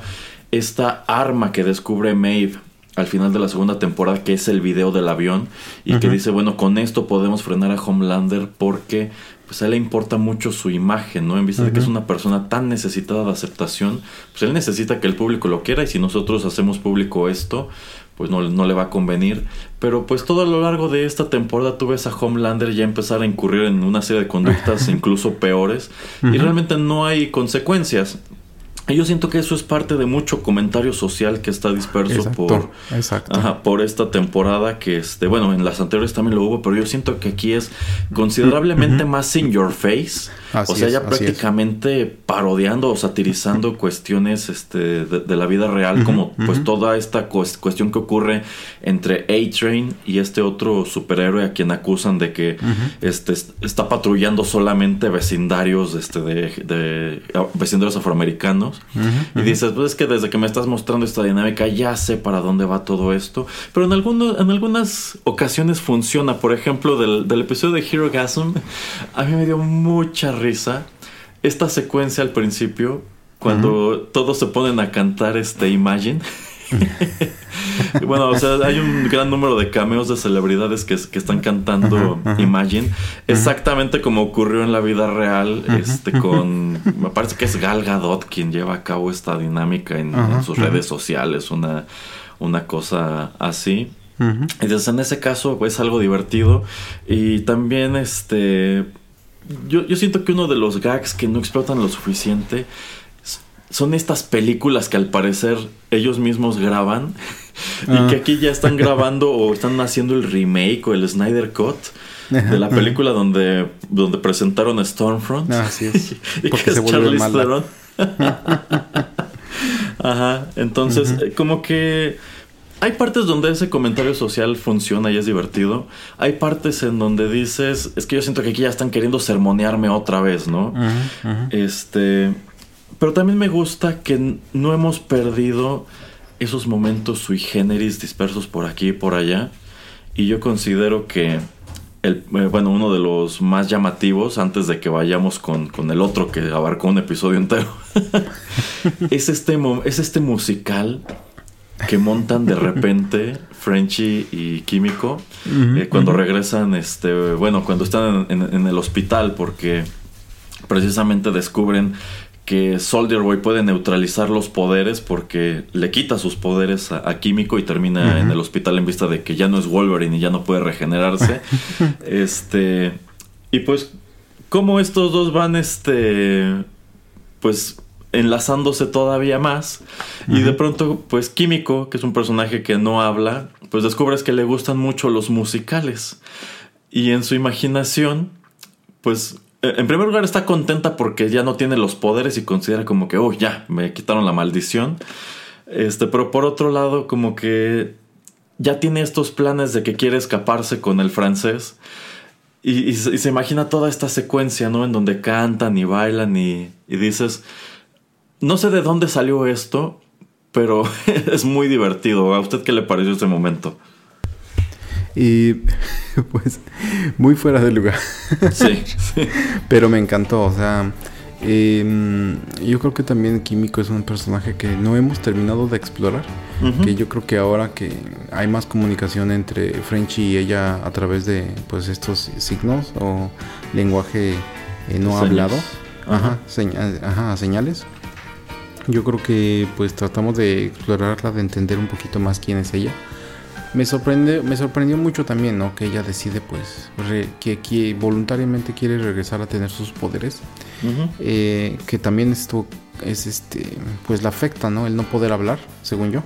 esta arma que descubre Maeve al final de la segunda temporada, que es el video del avión, y que dice, bueno, con esto podemos frenar a Homelander porque pues a él le importa mucho su imagen, ¿no? En vista de que es una persona tan necesitada de aceptación, pues él necesita que el público lo quiera y si nosotros hacemos público esto, pues no, no, le va a convenir. Pero pues todo a lo largo de esta temporada tú ves a Homelander ya empezar a incurrir en una serie de conductas [LAUGHS] incluso peores y realmente no hay consecuencias. Yo siento que eso es parte de mucho comentario social que está disperso por, por esta temporada que este, bueno, en las anteriores también lo hubo, pero yo siento que aquí es considerablemente más in your face. O sea, ya prácticamente parodiando o satirizando [LAUGHS] cuestiones este, de, la vida real, como pues toda esta cuestión que ocurre entre A-Train y este otro superhéroe a quien acusan de que este, está patrullando solamente vecindarios este, de, de vecindarios afroamericanos. Y dices, pues es que desde que me estás mostrando esta dinámica ya sé para dónde va todo esto. Pero en, alguno, en algunas ocasiones funciona. Por ejemplo, del, del episodio de Hero Gasm, a mí me dio mucha risa esta secuencia al principio, cuando todos se ponen a cantar este Imagine. [LAUGHS] [LAUGHS] bueno, o sea, hay un gran número de cameos de celebridades que, están cantando Imagine, exactamente como ocurrió en la vida real, este con, me parece que es Gal Gadot quien lleva a cabo esta dinámica en, sus redes sociales, una, una cosa así. Entonces, en ese caso, es algo divertido. Y también, este. Yo, yo siento que uno de los gags que no explotan lo suficiente son estas películas que al parecer ellos mismos graban [LAUGHS] y que ah. aquí ya están [LAUGHS] grabando o están haciendo el remake o el Snyder Cut de la película donde, donde presentaron a Stormfront. Ah, así es. [LAUGHS] y que es Charlie Theron. Ajá. Entonces, como que hay partes donde ese comentario social funciona y es divertido. Hay partes en donde dices, es que yo siento que aquí ya están queriendo sermonearme otra vez, ¿no? Este, pero también me gusta que no hemos perdido esos momentos sui generis dispersos por aquí y por allá. Y yo considero que el, eh, bueno, uno de los más llamativos antes de que vayamos con, con el otro que abarcó un episodio entero [LAUGHS] es, este, es este musical que montan de [LAUGHS] repente Frenchy y Químico eh, cuando regresan, este, bueno, cuando están en, el hospital porque precisamente descubren que Soldier Boy puede neutralizar los poderes porque le quita sus poderes a, Químico y termina en el hospital en vista de que ya no es Wolverine y ya no puede regenerarse. [LAUGHS] este y pues como estos dos van este pues enlazándose todavía más. Y de pronto, pues Químico, que es un personaje que no habla, pues descubres que le gustan mucho los musicales. Y en su imaginación, pues e, en primer lugar está contenta porque ya no tiene los poderes y considera como que, oh, ya, me quitaron la maldición. Este, pero por otro lado, como que ya tiene estos planes de que quiere escaparse con el francés. Y, se imagina toda esta secuencia, ¿no? En donde cantan y bailan y, y dices, no sé de dónde salió esto, pero [LAUGHS] es muy divertido. ¿A usted qué le pareció este momento? Y [LAUGHS] pues muy fuera de lugar. [LAUGHS] Sí, Pero me encantó, o sea, em, yo creo que también Químico es un personaje que no hemos terminado de explorar. Que yo creo que ahora que hay más comunicación entre Frenchy y ella a través de pues estos signos o lenguaje eh, no hablado, ajá, ajá, señales yo creo que pues tratamos de explorarla, de entender un poquito más quién es ella. Me sorprende, me sorprendió mucho también, ¿no? Que ella decide pues que, voluntariamente quiere regresar a tener sus poderes. Eh, que también esto es este pues la afecta, ¿no? El no poder hablar, según yo.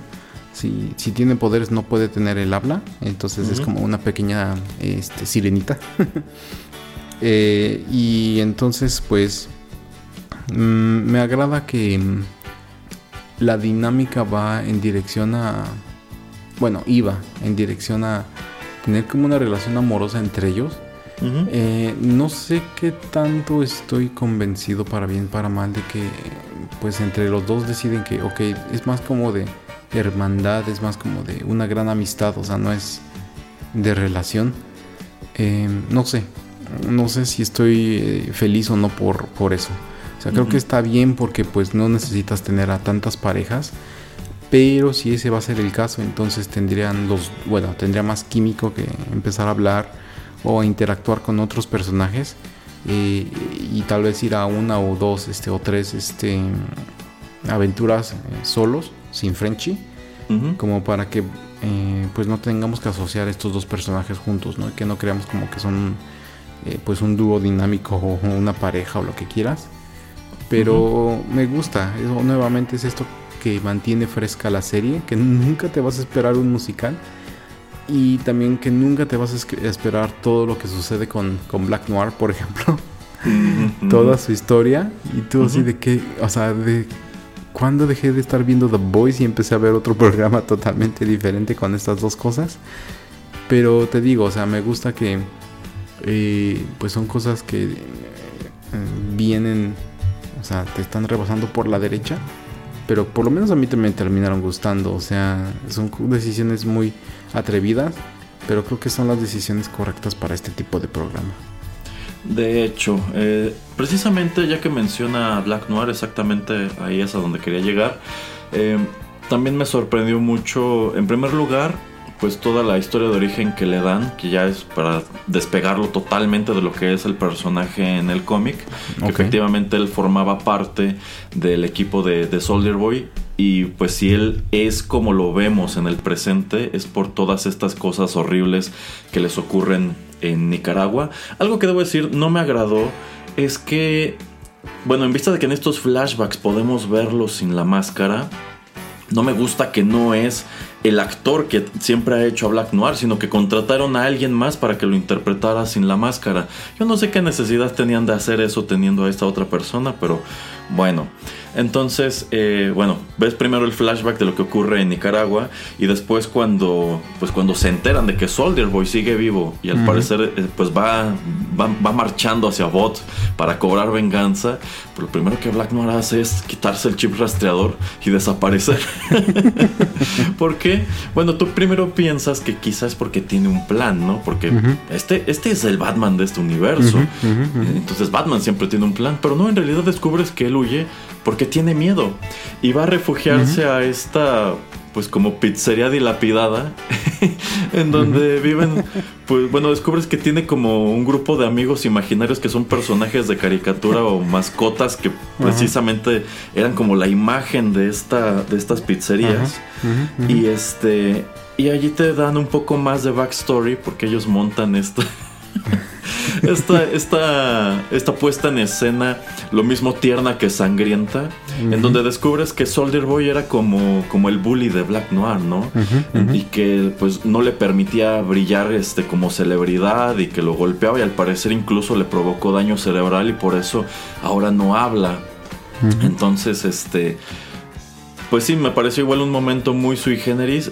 Si, si tiene poderes no puede tener el habla, entonces es como una pequeña este, sirenita. [LAUGHS] Eh, y entonces pues mm, me agrada que la dinámica va en dirección a, bueno, iba en dirección a tener como una relación amorosa entre ellos. Eh, no sé qué tanto estoy convencido para bien, para mal, de que pues entre los dos deciden que, ok, es más como de hermandad, es más como de una gran amistad, o sea, no es de relación. Eh, no sé, no sé si estoy eh, feliz o no por, por eso. O sea, creo que está bien porque pues no necesitas tener a tantas parejas. Pero si ese va a ser el caso, entonces tendrían los, bueno, tendría más químico que empezar a hablar o a interactuar con otros personajes eh, y tal vez ir a una o dos, este, o tres, este, aventuras eh, solos, sin Frenchy, como para que, eh, pues no tengamos que asociar estos dos personajes juntos, ¿no? Que no creamos como que son, pues un dúo dinámico o una pareja o lo que quieras. Pero me gusta, eso nuevamente es esto que mantiene fresca la serie, que nunca te vas a esperar un musical y también que nunca te vas a esperar todo lo que sucede con, Black Noir, por ejemplo. Toda su historia y tú así de que, o sea, de cuando dejé de estar viendo The Boys y empecé a ver otro [LAUGHS] programa totalmente diferente con estas dos cosas. Pero te digo, o sea, me gusta que eh, pues son cosas que eh, vienen te están rebasando por la derecha. Pero por lo menos a mí también terminaron gustando. O sea, son decisiones muy atrevidas. Pero creo que son las decisiones correctas para este tipo de programa. De hecho, eh, precisamente ya que menciona Black Noir, exactamente ahí es a donde quería llegar. Eh, también me sorprendió mucho, en primer lugar, pues toda la historia de origen que le dan, que ya es para despegarlo totalmente de lo que es el personaje en el cómic, que efectivamente él formaba parte del equipo de, Soldier Boy y pues si él es como lo vemos en el presente es por todas estas cosas horribles que les ocurren en Nicaragua. Algo que debo decir no me agradó es que, bueno, en vista de que en estos flashbacks podemos verlo sin la máscara, no me gusta que no es el actor que siempre ha hecho a Black Noir, sino que contrataron a alguien más para que lo interpretara sin la máscara. Yo no sé qué necesidad tenían de hacer eso teniendo a esta otra persona, pero bueno. Entonces, eh, bueno, ves primero el flashback de lo que ocurre en Nicaragua y después cuando, pues cuando se enteran de que Soldier Boy sigue vivo y al parecer eh, pues va, va, marchando hacia Bot para cobrar venganza, pues lo primero que Black Noir hace es quitarse el chip rastreador y desaparecer. [LAUGHS] ¿Por qué? Bueno, tú primero piensas que quizás es porque tiene un plan, ¿no? Porque este, este es el Batman de este universo. Entonces Batman siempre tiene un plan, pero no, en realidad descubres que él porque tiene miedo y va a refugiarse a esta pues como pizzería dilapidada [LAUGHS] en donde viven pues bueno descubres que tiene como un grupo de amigos imaginarios que son personajes de caricatura o mascotas que precisamente eran como la imagen de esta de estas pizzerías. Y este y allí te dan un poco más de backstory porque ellos montan esta esta, esta, esta puesta en escena, lo mismo tierna que sangrienta, en donde descubres que Soldier Boy era como, como el bully de Black Noir, ¿no? Y que pues no le permitía brillar este, como celebridad y que lo golpeaba y al parecer incluso le provocó daño cerebral y por eso ahora no habla. Entonces, este... Pues sí, me pareció igual un momento muy sui generis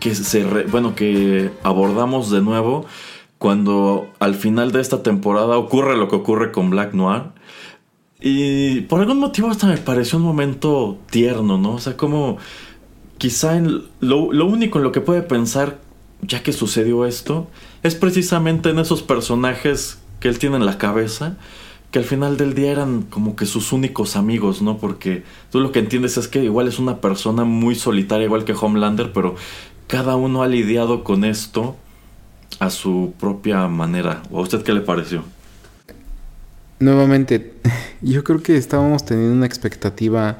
que se bueno que abordamos de nuevo cuando al final de esta temporada ocurre lo que ocurre con Black Noir. Y por algún motivo hasta me pareció un momento tierno, ¿no? O sea, como quizá lo, único en lo que puede pensar, ya que sucedió esto, es precisamente en esos personajes que él tiene en la cabeza, que al final del día eran como que sus únicos amigos, ¿no? Porque tú lo que entiendes es que igual es una persona muy solitaria, igual que Homelander, pero cada uno ha lidiado con esto a su propia manera. ¿O a usted qué le pareció? Nuevamente, [LAUGHS] yo creo que estábamos teniendo una expectativa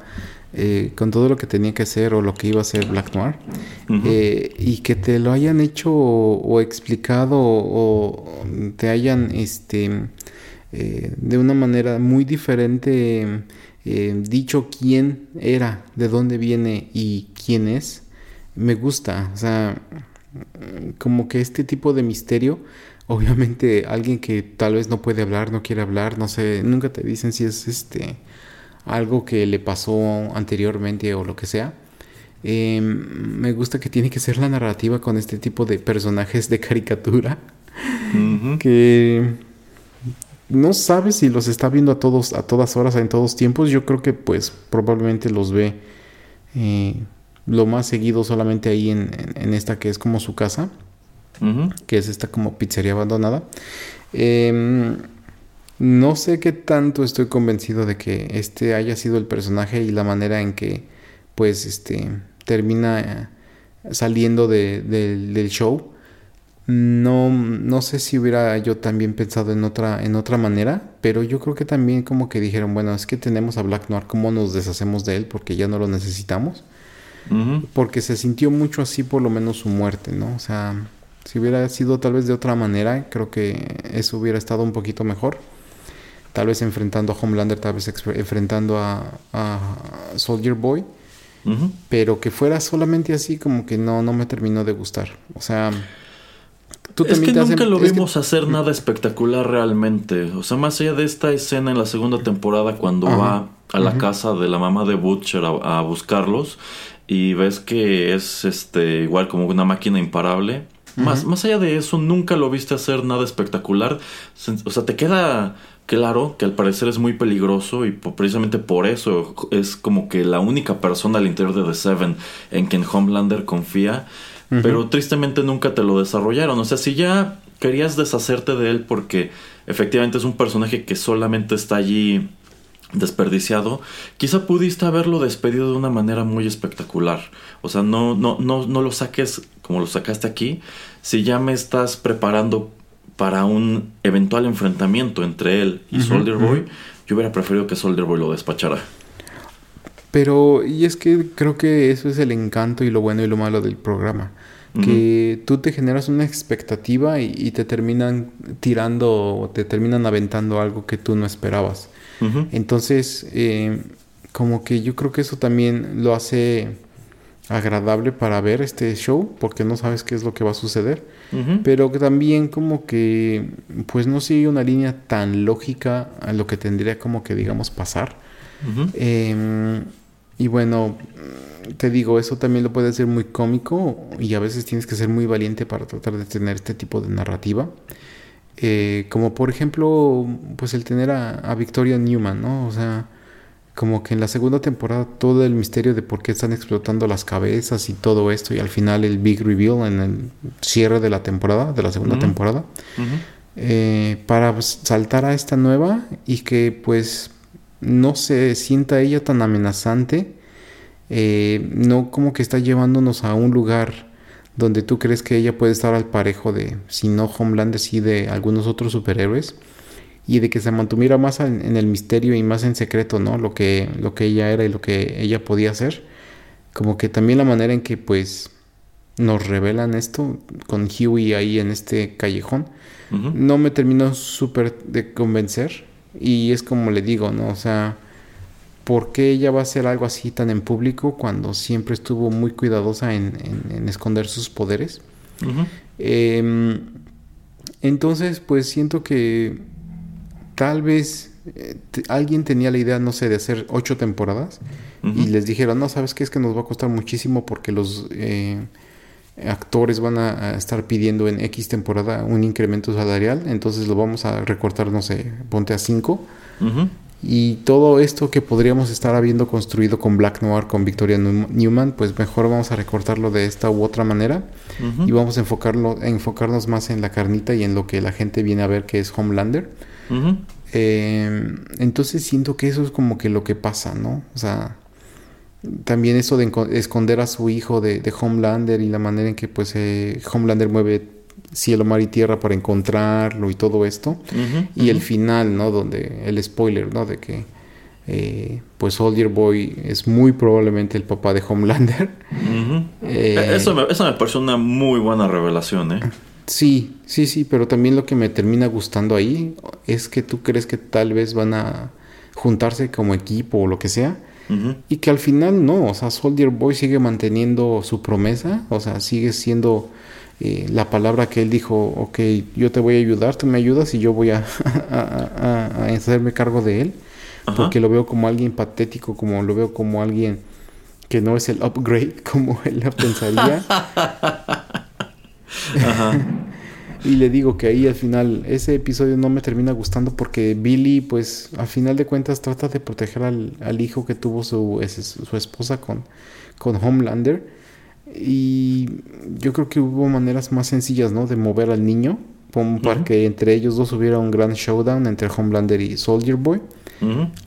eh, con todo lo que tenía que hacer o lo que iba a ser Black Noir eh, y que te lo hayan hecho o, explicado o, te hayan este eh, de una manera muy diferente dicho quién era, de dónde viene y quién es, me gusta. O sea, como que este tipo de misterio, obviamente alguien que tal vez no puede hablar, no quiere hablar, no sé, nunca te dicen si es este algo que le pasó anteriormente o lo que sea. Em, me gusta que tiene que ser la narrativa con este tipo de personajes de caricatura que no sabe si los está viendo a todos a todas horas en todos tiempos yo creo que pues probablemente los ve eh, lo más seguido solamente ahí en, esta que es como su casa, que es esta como pizzería abandonada. Em, no sé qué tanto estoy convencido de que este haya sido el personaje y la manera en que pues este termina eh, saliendo del show. No, no sé si hubiera yo también pensado en otra, en otra manera, pero yo creo que también como que dijeron, bueno, es que tenemos a Black Noir, ¿cómo nos deshacemos de él? Porque ya no lo necesitamos porque se sintió mucho así por lo menos su muerte, ¿no? O sea, si hubiera sido tal vez de otra manera, creo que eso hubiera estado un poquito mejor. Tal vez enfrentando a Homelander, tal vez enfrentando a, Soldier Boy. Pero que fuera solamente así, como que no, no me terminó de gustar. O sea, tú es que nunca lo vimos hacer nada espectacular realmente. O sea, más allá de esta escena en la segunda temporada cuando va a la casa de la mamá de Butcher a, buscarlos y ves que es este igual como una máquina imparable. más, más allá de eso, nunca lo viste hacer nada espectacular. O sea, te queda claro que al parecer es muy peligroso y precisamente por eso es como que la única persona al interior de The Seven en quien Homelander confía. Pero tristemente nunca te lo desarrollaron. O sea, si ya querías deshacerte de él porque efectivamente es un personaje que solamente está allí desperdiciado, quizá pudiste haberlo despedido de una manera muy espectacular. O sea, no, no, no, no lo saques como lo sacaste aquí. Si ya me estás preparando para un eventual enfrentamiento entre él y Soldier Boy, yo hubiera preferido que Soldier Boy lo despachara. Pero, y es que creo que eso es el encanto y lo bueno y lo malo del programa. Que tú te generas una expectativa y, y, te terminan tirando o te terminan aventando algo que tú no esperabas. Entonces, eh, como que yo creo que eso también lo hace agradable para ver este show porque no sabes qué es lo que va a suceder. Pero también como que pues no sigue una línea tan lógica a lo que tendría como que digamos pasar. Em, y bueno, te digo, eso también lo puede ser muy cómico y a veces tienes que ser muy valiente para tratar de tener este tipo de narrativa. Eh, como por ejemplo, pues el tener a, a Victoria Newman, ¿no? O sea, como que en la segunda temporada todo el misterio de por qué están explotando las cabezas y todo esto y al final el big reveal en el cierre de la temporada, de la segunda temporada, eh, para saltar a esta nueva y que pues no se sienta ella tan amenazante, eh, no como que está llevándonos a un lugar donde tú crees que ella puede estar al parejo de, si no Homeland, sí de algunos otros superhéroes y de que se mantuviera más en, el misterio y más en secreto, ¿no? Lo que, lo que ella era y lo que ella podía hacer. Como que también la manera en que pues nos revelan esto con Huey ahí en este callejón, no me terminó súper de convencer. Y es como le digo, ¿no? O sea, ¿por qué ella va a hacer algo así tan en público cuando siempre estuvo muy cuidadosa en, esconder sus poderes? Em, entonces, pues siento que tal vez eh, alguien tenía la idea, no sé, de hacer ocho temporadas y les dijeron, no, ¿sabes qué? Es que nos va a costar muchísimo porque los eh, actores van a, estar pidiendo en X temporada un incremento salarial, entonces lo vamos a recortar, no sé, ponte a cinco. Y todo esto que podríamos estar habiendo construido con Black Noir, con Victoria Newman, pues mejor vamos a recortarlo de esta u otra manera y vamos a enfocarlo, a enfocarnos más en la carnita y en lo que la gente viene a ver que es Homelander. Eh, entonces siento que eso es como que lo que pasa, ¿no? O sea, también eso de esconder a su hijo de, Homelander y la manera en que pues eh, Homelander mueve cielo, mar y tierra para encontrarlo y todo esto. y el final, ¿no? Donde el spoiler, ¿no? De que eh, pues Soldier Boy es muy probablemente el papá de Homelander. eso, me, eso me parece una muy buena revelación, ¿eh? Sí, sí, sí, pero también lo que me termina gustando ahí es que tú crees que tal vez van a juntarse como equipo o lo que sea. Y que al final no, o sea, Soldier Boy sigue manteniendo su promesa, o sea, sigue siendo eh, la palabra que él dijo, ok, yo te voy a ayudar, tú me ayudas y yo voy a, [LAUGHS] a, hacerme cargo de él, porque lo veo como alguien patético, como lo veo como alguien que no es el upgrade [LAUGHS] como él pensaría. [LAUGHS] y le digo que ahí al final ese episodio no me termina gustando porque Billy pues al final de cuentas trata de proteger al, hijo que tuvo su, su esposa con, con Homelander y yo creo que hubo maneras más sencillas ¿no? de mover al niño para que entre ellos dos hubiera un gran showdown entre Homelander y Soldier Boy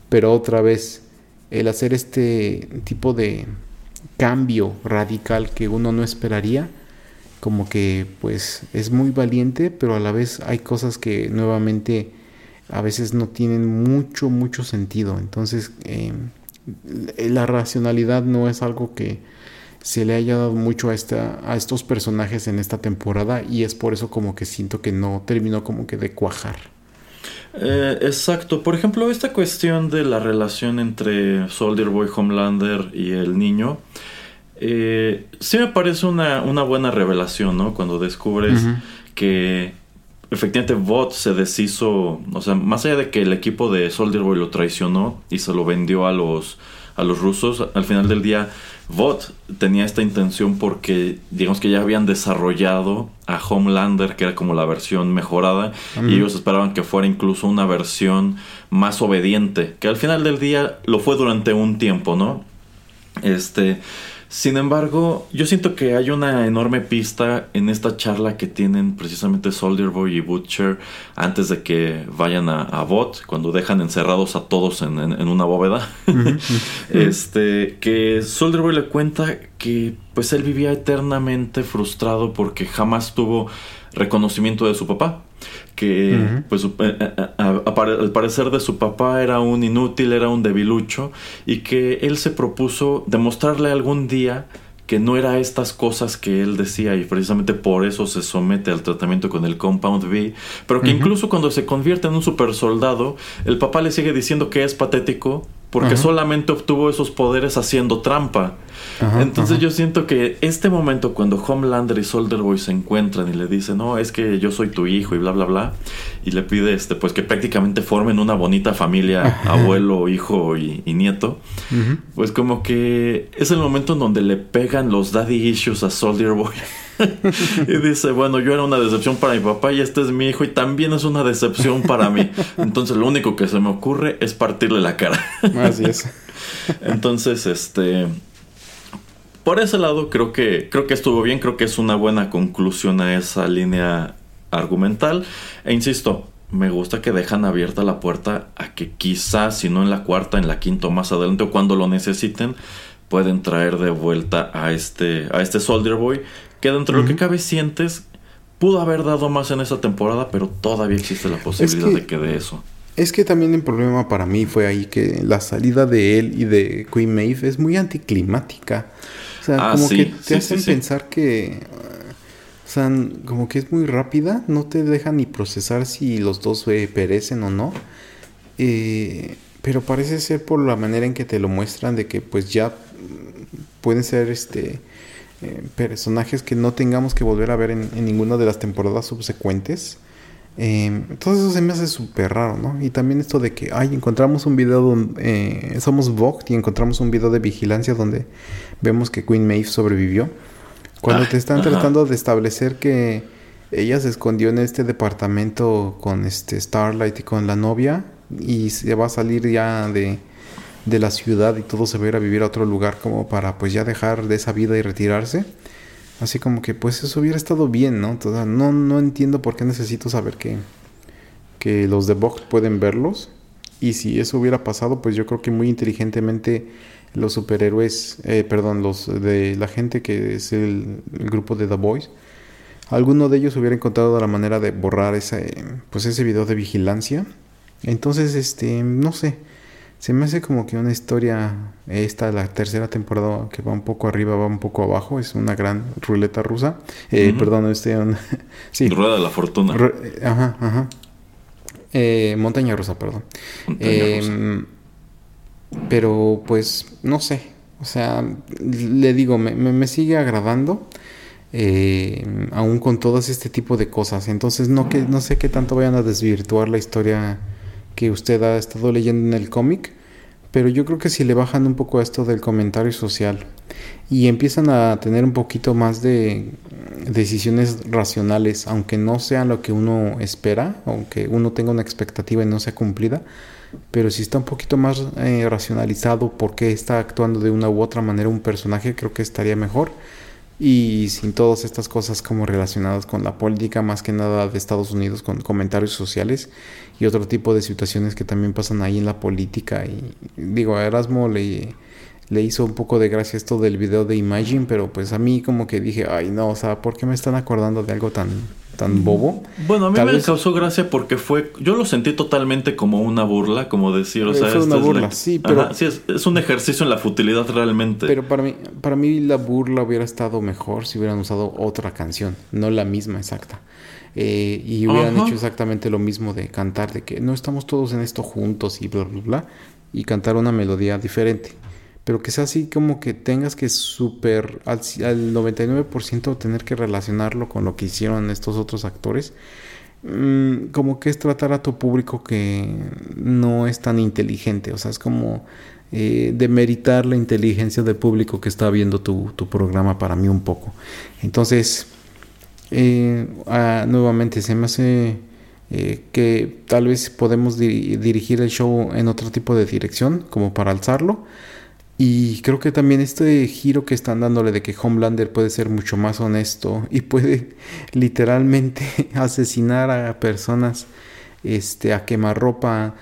pero otra vez el hacer este tipo de cambio radical que uno no esperaría como que pues es muy valiente, pero a la vez hay cosas que nuevamente a veces no tienen mucho, mucho sentido. Entonces eh, la racionalidad no es algo que se le haya dado mucho a, esta, a estos personajes en esta temporada y es por eso como que siento que no terminó como que de cuajar. Eh, exacto, por ejemplo, esta cuestión de la relación entre Soldier Boy Homelander y el niño, eh, sí me parece una, buena revelación, ¿no? Cuando descubres que efectivamente Bot se deshizo, o sea, más allá de que el equipo de Soldier Boy lo traicionó y se lo vendió a los, a los rusos, al final del día Bot tenía esta intención porque digamos que ya habían desarrollado a Homelander, que era como la versión mejorada, y ellos esperaban que fuera incluso una versión más obediente, que al final del día lo fue durante un tiempo, ¿no? Este, sin embargo, yo siento que hay una enorme pista en esta charla que tienen precisamente Soldier Boy y Butcher antes de que vayan a, Bot, cuando dejan encerrados a todos en, una bóveda. [LAUGHS] este, que Soldier Boy le cuenta que pues él vivía eternamente frustrado porque jamás tuvo reconocimiento de su papá que pues eh, eh, eh, al parecer de su papá era un inútil, era un debilucho y que él se propuso demostrarle algún día que no era estas cosas que él decía y precisamente por eso se somete al tratamiento con el Compound V, pero que incluso cuando se convierte en un super soldado, el papá le sigue diciendo que es patético porque solamente obtuvo esos poderes haciendo trampa. Entonces yo siento que este momento cuando Homelander y Soldier Boy se encuentran y le dicen, no, es que yo soy tu hijo y bla, bla, bla, y le pide este, pues que prácticamente formen una bonita familia, abuelo, hijo y, nieto, pues como que es el momento en donde le pegan los daddy issues a Soldier Boy. [LAUGHS] y dice, bueno, yo era una decepción para mi papá y este es mi hijo y también es una decepción para mí. [LAUGHS] Entonces lo único que se me ocurre es partirle la cara. Así es. Entonces, este... Por ese lado creo que, creo que estuvo bien, creo que es una buena conclusión a esa línea argumental. E insisto, me gusta que dejan abierta la puerta a que quizás, si no en la cuarta, en la quinta o más adelante o cuando lo necesiten, pueden traer de vuelta a este, a este Soldier Boy que dentro de lo que cabe sientes pudo haber dado más en esa temporada, pero todavía existe la posibilidad de que de eso. Es que también el problema para mí fue ahí que la salida de él y de Queen Maeve es muy anticlimática. O sea, ah, como que te hacen pensar que. O sea, como que es muy rápida, no te deja ni procesar si los dos eh, perecen o no. Eh, pero parece ser por la manera en que te lo muestran de que pues ya pueden ser este eh, personajes que no tengamos que volver a ver en, ninguna de las temporadas subsecuentes. Eh, entonces eso se me hace súper raro, ¿no? Y también esto de que, ay, encontramos un video donde eh, somos Vogt y encontramos un video de vigilancia donde vemos que Queen Maeve sobrevivió. Cuando te están tratando de establecer que ella se escondió en este departamento con este Starlight y con la novia y se va a salir ya de, de la ciudad y todo se va a ir a vivir a otro lugar como para pues ya dejar de esa vida y retirarse. Así como que pues eso hubiera estado bien, ¿no? no, no entiendo por qué necesito saber que, que los de Vox pueden verlos. Y si eso hubiera pasado, pues yo creo que muy inteligentemente los superhéroes, eh, perdón, los de la gente que es el, grupo de The Boys, alguno de ellos hubiera encontrado la manera de borrar ese, pues ese video de vigilancia. Entonces, este, no sé. Se me hace como que una historia, esta, la tercera temporada, que va un poco arriba, va un poco abajo, es una gran ruleta rusa. Eh, Perdón, este... [LAUGHS] sí. Rueda de la fortuna. ajá, ajá. Eh, montaña rusa, perdón. Em, pero pues, no sé. O sea, le digo, me, me, sigue agradando. Eh, aún con todas este tipo de cosas. Entonces no, que, no sé qué tanto vayan a desvirtuar la historia que usted ha estado leyendo en el cómic, pero yo creo que si le bajan un poco esto del comentario social y empiezan a tener un poquito más de decisiones racionales, aunque no sean lo que uno espera, aunque uno tenga una expectativa y no sea cumplida, pero si está un poquito más eh, racionalizado por qué está actuando de una u otra manera un personaje, creo que estaría mejor. Y sin todas estas cosas como relacionadas con la política, más que nada de Estados Unidos, con comentarios sociales y otro tipo de situaciones que también pasan ahí en la política. Y digo, a Erasmo le, le hizo un poco de gracia esto del video de Imagine, pero pues a mí como que dije, ay no, o sea, ¿por qué me están acordando de algo tan tan bobo. Bueno, a mí me causó gracia porque fue, yo lo sentí totalmente como una burla, como decir, o sea, es una burla, sí, pero sí, es, un ejercicio en la futilidad realmente. Pero para mí, para mí la burla hubiera estado mejor si hubieran usado otra canción, no la misma exacta. Eh, y hubieran hecho exactamente lo mismo de cantar, de que no estamos todos en esto juntos y bla, bla, bla, y cantar una melodía diferente pero que sea así como que tengas que super al, al 99% tener que relacionarlo con lo que hicieron estos otros actores. Mm, como que es tratar a tu público que no es tan inteligente, o sea, es como eh, demeritar la inteligencia del público que está viendo tu, programa para mí un poco. Entonces, eh, nuevamente se me hace eh, que tal vez podemos dirigir el show en otro tipo de dirección, como para alzarlo. Y creo que también este giro que están dándole de que Homelander puede ser mucho más honesto [LAUGHS] y puede literalmente [LAUGHS] asesinar a personas este, a quemarropa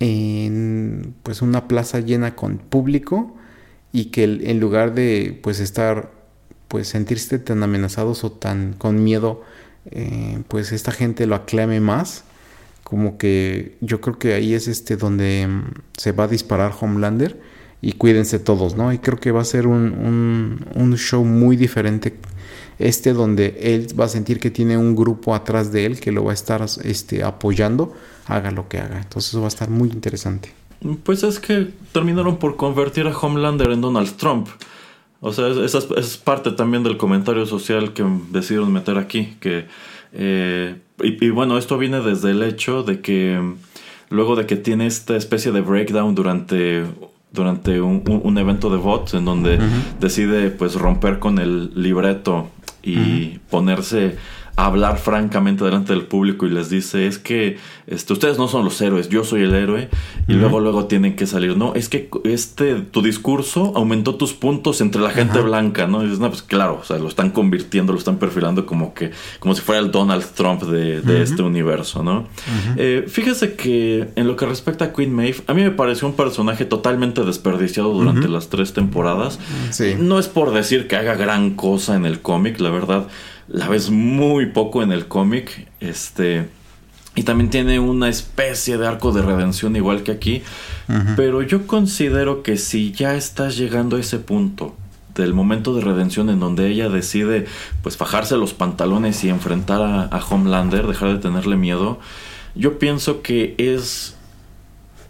en pues una plaza llena con público y que en lugar de pues estar pues sentirse tan amenazados o tan con miedo eh, pues esta gente lo aclame más como que yo creo que ahí es este donde mm, se va a disparar Homelander y cuídense todos, ¿no? Y creo que va a ser un, un, show muy diferente este donde él va a sentir que tiene un grupo atrás de él que lo va a estar este, apoyando, haga lo que haga. Entonces va a estar muy interesante. Pues es que terminaron por convertir a Homelander en Donald Trump. O sea, esa es, parte también del comentario social que decidieron meter aquí. Que, eh, y, bueno, esto viene desde el hecho de que luego de que tiene esta especie de breakdown durante, durante un, evento de votos en donde decide pues romper con el libreto y ponerse hablar francamente delante del público y les dice es que este, ustedes no son los héroes, yo soy el héroe y luego luego tienen que salir, no, es que este tu discurso aumentó tus puntos entre la gente blanca, ¿no? Y dices, no, pues claro, o sea, lo están convirtiendo, lo están perfilando como que como si fuera el Donald Trump de, este universo, ¿no? Eh, fíjese que en lo que respecta a Queen Maeve, a mí me pareció un personaje totalmente desperdiciado durante las tres temporadas. No es por decir que haga gran cosa en el cómic, la verdad la ves muy poco en el cómic. Este. Y también tiene una especie de arco de redención igual que aquí. Pero yo considero que si ya estás llegando a ese punto del momento de redención en donde ella decide pues fajarse los pantalones y enfrentar a, a Homelander, dejar de tenerle miedo, yo pienso que es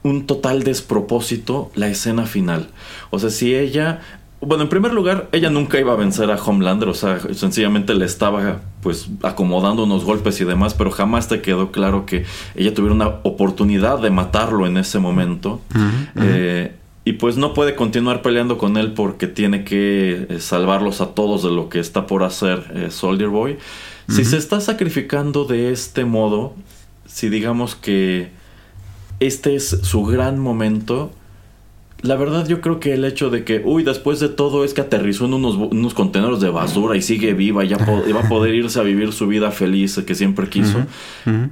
un total despropósito la escena final. O sea, si ella bueno, en primer lugar, ella nunca iba a vencer a Homelander, o sea, sencillamente le estaba pues acomodando unos golpes y demás, pero jamás te quedó claro que ella tuviera una oportunidad de matarlo en ese momento. Eh, y pues no puede continuar peleando con él porque tiene que eh, salvarlos a todos de lo que está por hacer eh, Soldier Boy. Si se está sacrificando de este modo, si digamos que este es su gran momento, la verdad yo creo que el hecho de que, uy, después de todo es que aterrizó en unos, unos contenedores de basura y sigue viva y ya va a poder irse a vivir su vida feliz que siempre quiso,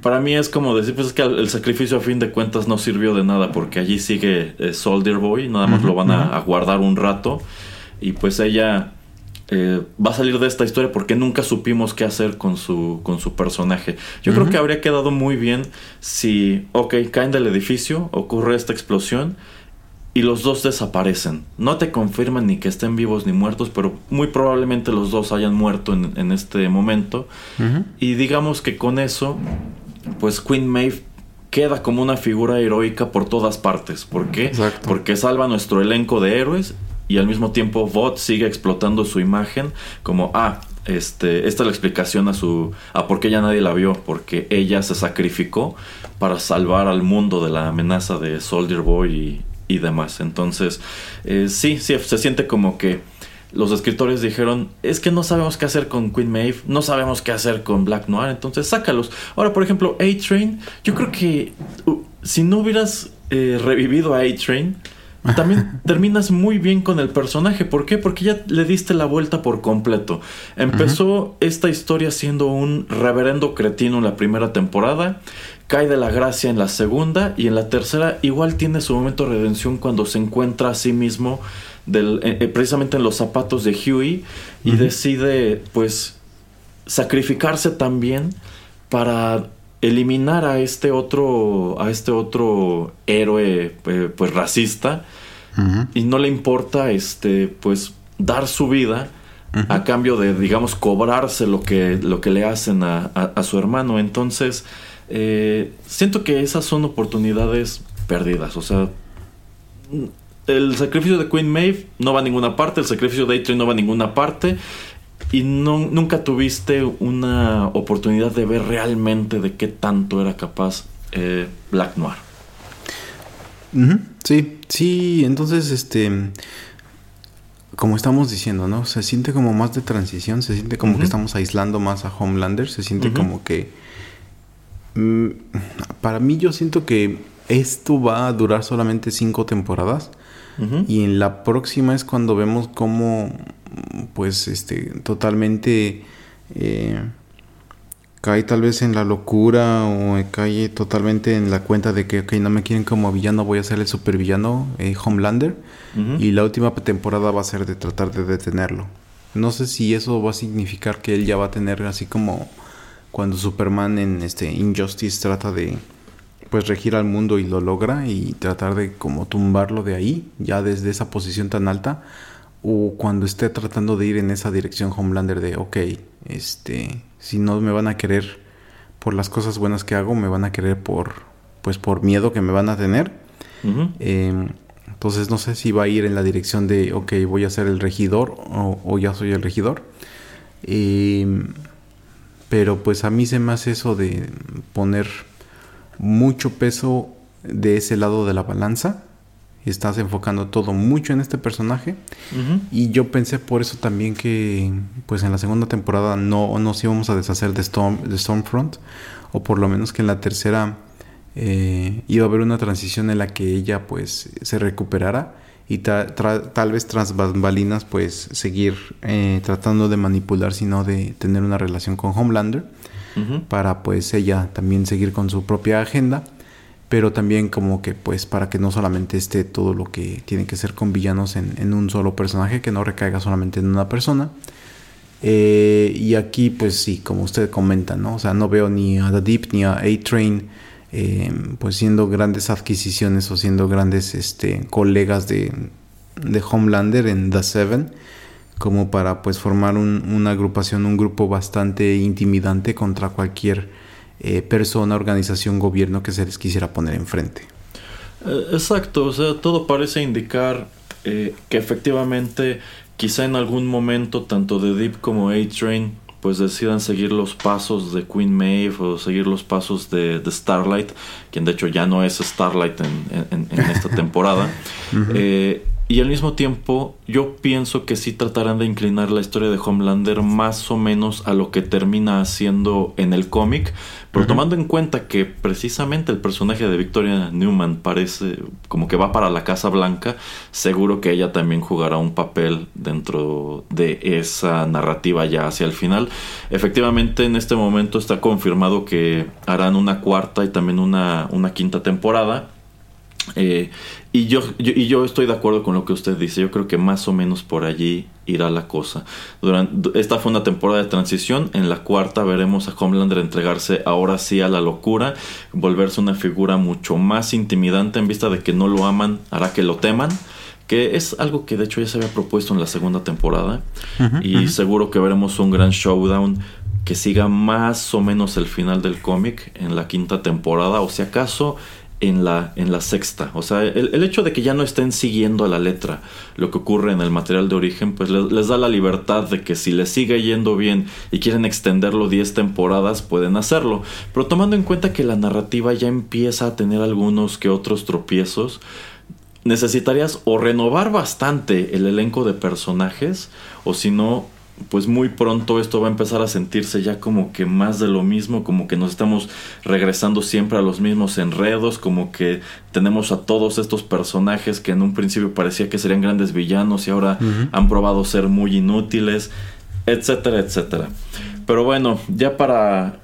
para mí es como decir, pues es que el sacrificio a fin de cuentas no sirvió de nada porque allí sigue eh, Soldier Boy, nada más lo van a, guardar un rato. Y pues ella eh, va a salir de esta historia porque nunca supimos qué hacer con su, con su personaje. Yo creo que habría quedado muy bien si, ok, caen del edificio, ocurre esta explosión y los dos desaparecen. No te confirman ni que estén vivos ni muertos, pero muy probablemente los dos hayan muerto en, este momento. Y digamos que con eso, pues Queen Maeve queda como una figura heroica por todas partes. ¿Por qué? Porque salva nuestro elenco de héroes y al mismo tiempo Vought sigue explotando su imagen como, ah, este, esta es la explicación a su a por qué ya nadie la vio, porque ella se sacrificó para salvar al mundo de la amenaza de Soldier Boy y, demás. Entonces, eh, sí, sí, se siente como que los escritores dijeron, es que no sabemos qué hacer con Queen Maeve, no sabemos qué hacer con Black Noir, entonces sácalos. Ahora, por ejemplo, A-Train, yo creo que uh, si no hubieras eh, revivido a A-Train, también [LAUGHS] terminas muy bien con el personaje. ¿Por qué? Porque ya le diste la vuelta por completo. Empezó esta historia siendo un reverendo cretino en la primera temporada cae de la gracia en la segunda y en la tercera igual tiene su momento de redención cuando se encuentra a sí mismo del, eh, eh, precisamente en los zapatos de Huey y decide pues sacrificarse también para eliminar a este otro a este otro héroe eh, pues racista. Y no le importa este pues dar su vida a cambio de digamos cobrarse lo que lo que le hacen a, a su hermano. Entonces eh, siento que esas son oportunidades perdidas. O sea, el sacrificio de Queen Maeve no va a ninguna parte, el sacrificio de a no va a ninguna parte. Y no, nunca tuviste una oportunidad de ver realmente de qué tanto era capaz eh, Black Noir. Sí, sí, entonces este como estamos diciendo, ¿no? Se siente como más de transición, se siente como que estamos aislando más a Homelander, se siente como que para mí yo siento que esto va a durar solamente cinco temporadas. Y en la próxima es cuando vemos cómo, pues, este, totalmente eh, cae tal vez en la locura o cae totalmente en la cuenta de que, ok, no me quieren como villano, voy a ser el supervillano, eh, Homelander. Y la última temporada va a ser de tratar de detenerlo. No sé si eso va a significar que él ya va a tener así como cuando Superman en este Injustice trata de pues regir al mundo y lo logra y tratar de como tumbarlo de ahí, ya desde esa posición tan alta, o cuando esté tratando de ir en esa dirección Homelander de, ok, este, si no me van a querer por las cosas buenas que hago, me van a querer por, pues por miedo que me van a tener. Em, entonces no sé si va a ir en la dirección de, ok, voy a ser el regidor o, ya soy el regidor. Em, pero pues a mí se me hace eso de poner mucho peso de ese lado de la balanza. Estás enfocando todo mucho en este personaje. Y yo pensé por eso también que pues en la segunda temporada no nos íbamos a deshacer de, Storm, de Stormfront. O por lo menos que en la tercera eh, iba a haber una transición en la que ella pues se recuperara y tal vez tras bambalinas pues seguir eh, tratando de manipular sino de tener una relación con Homelander para pues ella también seguir con su propia agenda, pero también como que pues para que no solamente esté todo lo que tiene que ser con villanos en, un solo personaje, que no recaiga solamente en una persona. Eh, y aquí pues sí, como usted comenta, ¿no? O sea, no veo ni a The Deep ni a A-Train eh, pues siendo grandes adquisiciones o siendo grandes este, colegas de, de Homelander en The Seven como para pues formar una agrupación, un grupo bastante intimidante contra cualquier eh, persona, organización, gobierno que se les quisiera poner enfrente. Eh, exacto, o sea, todo parece indicar eh, que efectivamente quizá en algún momento tanto The Deep como A-Train pues decidan seguir los pasos de Queen Maeve o seguir los pasos de, Starlight, quien de hecho ya no es Starlight en, esta [LAUGHS] temporada. Y al mismo tiempo, yo pienso que sí tratarán de inclinar la historia de Homelander más o menos a lo que termina haciendo en el cómic, pero tomando en cuenta que precisamente el personaje de Victoria Newman parece como que va para la Casa Blanca, seguro que ella también jugará un papel dentro de esa narrativa ya hacia el final. Efectivamente, en este momento está confirmado que harán una cuarta y también una, una quinta temporada. Eh, y yo, y yo estoy de acuerdo con lo que usted dice. Yo creo que más o menos por allí irá la cosa. Durante, esta fue una temporada de transición. En la cuarta veremos a Homelander entregarse ahora sí a la locura, volverse una figura mucho más intimidante en vista de que no lo aman, hará que lo teman. Que es algo que de hecho ya se había propuesto en la segunda temporada. y seguro que veremos un gran showdown que siga más o menos el final del cómic en la quinta temporada. O si acaso en la, en la sexta. O sea, el, hecho de que ya no estén siguiendo a la letra lo que ocurre en el material de origen, pues les, da la libertad de que si les sigue yendo bien y quieren extenderlo 10 temporadas, pueden hacerlo. Pero tomando en cuenta que la narrativa ya empieza a tener algunos que otros tropiezos, necesitarías o renovar bastante el elenco de personajes, o si no, pues muy pronto esto va a empezar a sentirse ya como que más de lo mismo, como que nos estamos regresando siempre a los mismos enredos, como que tenemos a todos estos personajes que en un principio parecía que serían grandes villanos y ahora han probado ser muy inútiles, etcétera, etcétera. Pero bueno, ya para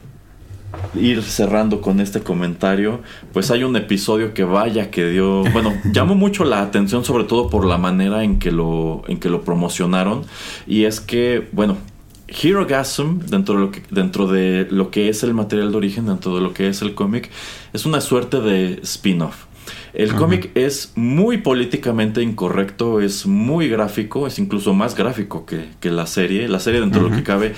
ir cerrando con este comentario, pues hay un episodio que vaya que dio, bueno, [LAUGHS] llamó mucho la atención sobre todo por la manera en que lo en que lo promocionaron y es que, bueno, Hero Gasm, dentro de, lo que, dentro de lo que es el material de origen, dentro de lo que es el cómic, es una suerte de spin-off. El cómic es muy políticamente incorrecto, es muy gráfico, es incluso más gráfico que, la serie. La serie, dentro de lo que cabe,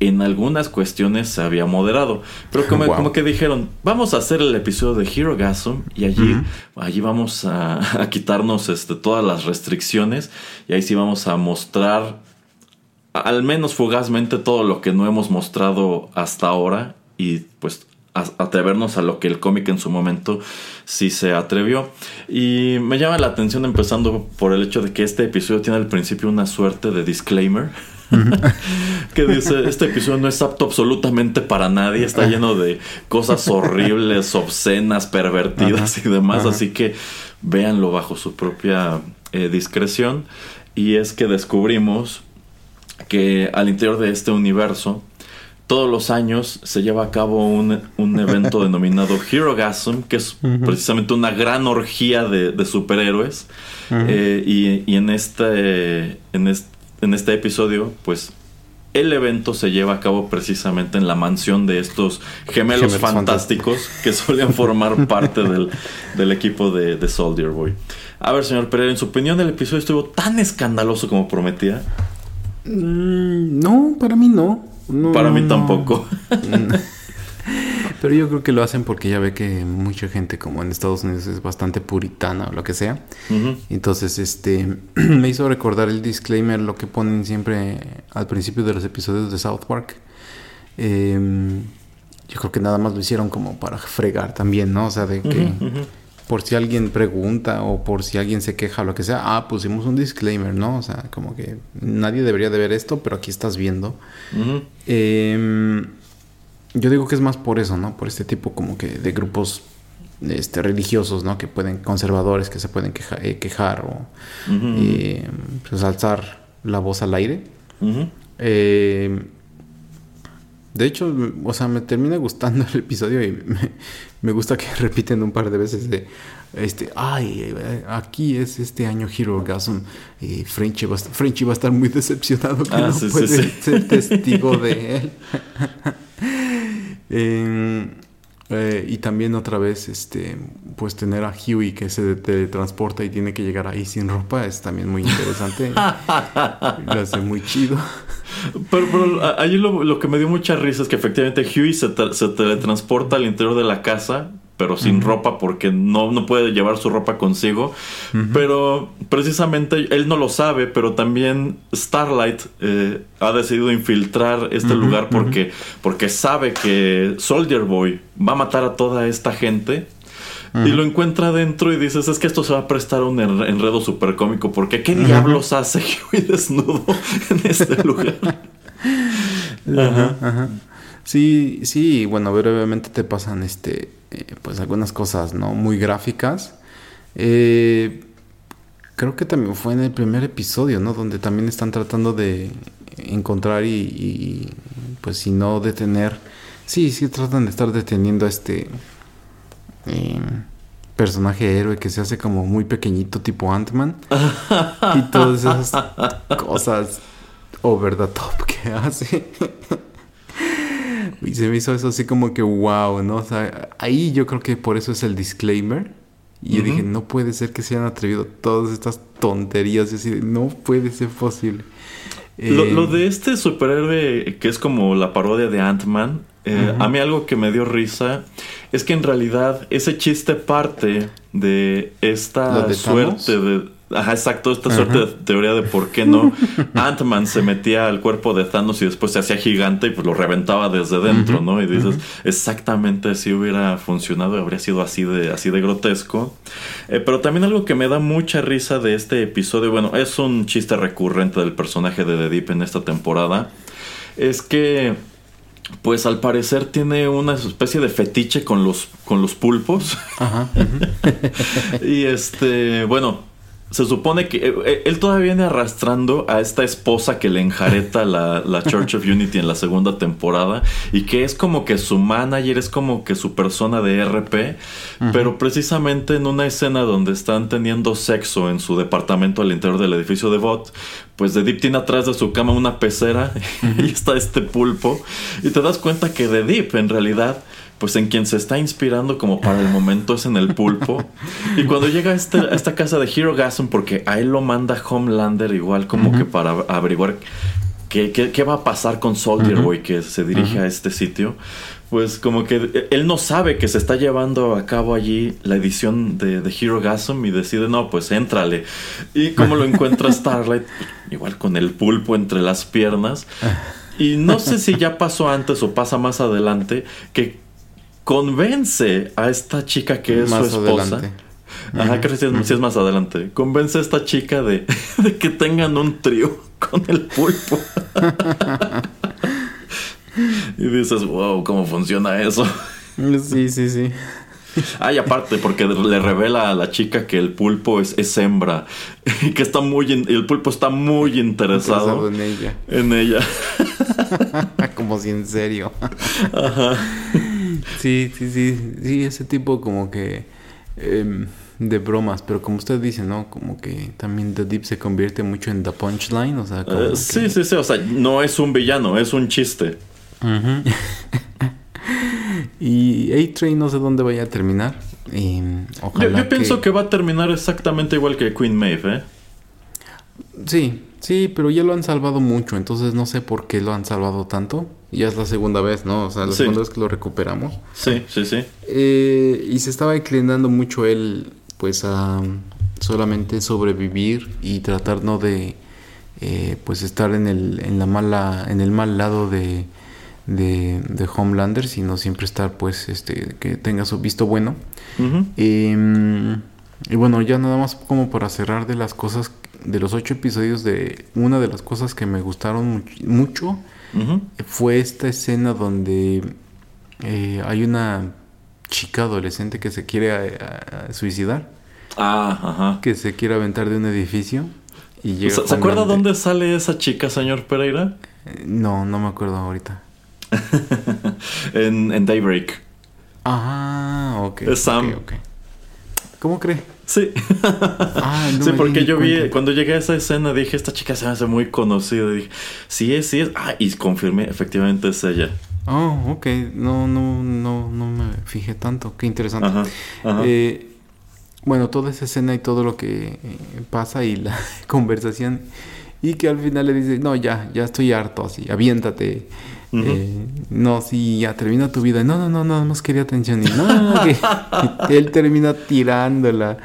en algunas cuestiones se había moderado. Pero como, [LAUGHS] como que dijeron, vamos a hacer el episodio de Hero Gasm y allí, allí vamos [LAUGHS] a, quitarnos este, todas las restricciones y ahí sí vamos a mostrar al menos fugazmente todo lo que no hemos mostrado hasta ahora y pues atrevernos a lo que el cómic en su momento sí se atrevió. Y me llama la atención empezando por el hecho de que este episodio tiene al principio una suerte de disclaimer [LAUGHS] [LAUGHS] que dice, este episodio no es apto absolutamente para nadie, está lleno de cosas horribles, obscenas, pervertidas y demás, así que véanlo bajo su propia eh, discreción. Y es que descubrimos que al interior de este universo, todos los años se lleva a cabo un, evento [LAUGHS] denominado Herogasm, que es precisamente una gran orgía de, superhéroes. Eh, y, y, en este, en este en este episodio, pues el evento se lleva a cabo precisamente en la mansión de estos gemelos, Gemelos fantásticos que solían formar parte del, del equipo de, de Soldier Boy. A ver, señor Pereira, en su opinión el episodio estuvo tan escandaloso como prometía. Mm, no, para mí no. No, Para mí no. tampoco. [LAUGHS] Pero yo creo que lo hacen porque ya ve que mucha gente como en Estados Unidos es bastante puritana o lo que sea. Entonces, este [CLEARS THROAT] me hizo recordar el disclaimer, lo que ponen siempre al principio de los episodios de South Park. Em, yo creo que nada más lo hicieron como para fregar también, ¿no? O sea, de que por si alguien pregunta o por si alguien se queja o lo que sea, ah, pusimos un disclaimer, ¿no? O sea, como que nadie debería de ver esto, pero aquí estás viendo. Yo digo que es más por eso, ¿no? Por este tipo como que de grupos este, religiosos, ¿no? Que pueden, conservadores, que se pueden queja- eh, quejar o eh, pues alzar la voz al aire. Eh, de hecho, o sea, me termina gustando el episodio y me, me gusta que [LAUGHS] repiten un par de veces de este, ay, aquí es este año Hero Gasm y Frenchy va, Frenchy va a estar muy decepcionado que Ah, no sí, sí, puede sí. ser testigo de él. [LAUGHS] Eh, y también otra vez, este, pues tener a Huey que se teletransporta y tiene que llegar ahí sin ropa es también muy interesante. [LAUGHS] Lo hace muy chido. Pero, pero a- allí lo, lo que me dio mucha risa es que efectivamente Huey se, se teletransporta al interior de la casa, pero sin ropa porque no, no puede llevar su ropa consigo. Pero precisamente él no lo sabe, pero también Starlight eh, ha decidido infiltrar este lugar porque, porque sabe que Soldier Boy va a matar a toda esta gente. Y lo encuentra adentro y dices, es que esto se va a prestar a un enre- enredo súper cómico, porque ¿qué diablos hace [LAUGHS] Huey desnudo en este lugar? Ajá, ajá. Sí, sí, bueno, brevemente te pasan este, eh, pues algunas cosas, ¿no? Muy gráficas. Eh, creo que también fue en el primer episodio, ¿no? Donde también están tratando de encontrar y, y, pues si no detener. Sí, sí tratan de estar deteniendo a este eh, personaje héroe que se hace como muy pequeñito, tipo Ant-Man. y todas esas [LAUGHS] cosas over the top que hace. [LAUGHS] y se me hizo eso así como que wow, ¿no? O sea, ahí yo creo que por eso es el disclaimer. Y yo dije, no puede ser que se hayan atrevido todas estas tonterías. Y así, no puede ser posible. Lo, Eh, lo de este superhéroe que es como la parodia de Ant-Man, eh, a mí algo que me dio risa es que en realidad ese chiste parte de ¿Lo esta de suerte de... Ajá, exacto, esta suerte de teoría de por qué no [LAUGHS] Ant-Man se metía al cuerpo de Thanos y después se hacía gigante y pues lo reventaba desde dentro, ¿no? Y dices, exactamente si hubiera funcionado, habría sido así de, así de grotesco. Eh, pero también algo que me da mucha risa de este episodio, bueno, es un chiste recurrente del personaje de The Deep en esta temporada, es que pues al parecer tiene una especie de fetiche con los, con los pulpos. Ajá. [LAUGHS] y este, bueno, se supone que eh, él todavía viene arrastrando a esta esposa que le enjareta la, la Church of Unity en la segunda temporada y que es como que su manager, es como que su persona de RP, pero precisamente en una escena donde están teniendo sexo en su departamento al interior del edificio de Bot, pues The Deep tiene atrás de su cama una pecera [LAUGHS] y está este pulpo y te das cuenta que The Deep en realidad pues en quien se está inspirando como para el momento es en el pulpo. Y cuando llega a, este- a esta casa de Hero Gasm, porque a él lo manda Homelander igual como que para averiguar qué, qué- qué va a pasar con Soldier Boy que se dirige a este sitio, pues como que él no sabe que se está llevando a cabo allí la edición de, de Hero Gasm y decide, no, pues éntrale. Y como lo encuentra Starlight, igual con el pulpo entre las piernas. Y no sé si ya pasó antes o pasa más adelante que convence a esta chica que es Más su esposa. adelante. Ajá, creo que sí es, sí es más adelante. Convence a esta chica de, [LAUGHS] de que tengan un trío [LAUGHS] con el pulpo. [LAUGHS] y dices, wow, ¿cómo funciona eso? Sí, sí, sí. Ah, y aparte, porque le revela a la chica que el pulpo es, es hembra. Y que está muy. in- el pulpo está muy interesado Interesado en ella. en ella. como si en serio. Sí, sí, sí. Sí, ese tipo como que em, de bromas, pero como usted dice, ¿no? Como que también The Deep se convierte mucho en The Punchline, o sea, como Eh, que- sí, sí, sí, o sea, no es un villano, es un chiste. Ujú. [LAUGHS] y A-Train no sé dónde vaya a terminar. Y, Yo, ojalá yo pienso que va a terminar exactamente igual que Queen Maeve, ¿eh? Sí, sí, pero ya lo han salvado mucho, entonces no sé por qué lo han salvado tanto. Y Ya es la segunda vez, ¿no? O sea, la Sí. segunda vez que lo recuperamos. Sí, sí, sí. Eh, y se estaba inclinando mucho él, pues, a solamente sobrevivir y tratar no de, eh, pues, estar en el, en la mala, en el mal lado de, de, de Homelander, sino siempre estar, pues, este, que tenga su visto bueno. Em, y bueno, ya nada más como para cerrar de las cosas, de los ocho episodios, de una de las cosas que me gustaron much- mucho Fue esta escena donde eh, hay una chica adolescente que se quiere eh, a- a suicidar, Ah, ajá. que se quiere aventar de un edificio y llega. ¿Se, se acuerda Homelander- dónde sale esa chica, señor Pereira? Eh, No, no me acuerdo ahorita. [LAUGHS] en, en Daybreak. Ah, ok. Es Sam. ¿Cómo cree? Sí. Ah, no sí, porque yo vi, cuando llegué a esa escena dije, esta chica se me hace muy conocida. Dije, sí es, sí es. Ah, y confirmé, efectivamente es ella. Oh, ok. No, no, no, no me fijé tanto. Qué interesante. Ajá, ajá. Eh, bueno, toda esa escena y todo lo que eh, pasa y la [LAUGHS] conversación. Y que al final le dice, no, ya, ya estoy harto, así, aviéntate. Eh, no, sí, ya termina tu vida. No, no, no, nada más quería atención. Y no, no, no, que [LAUGHS] y él termina tirándola.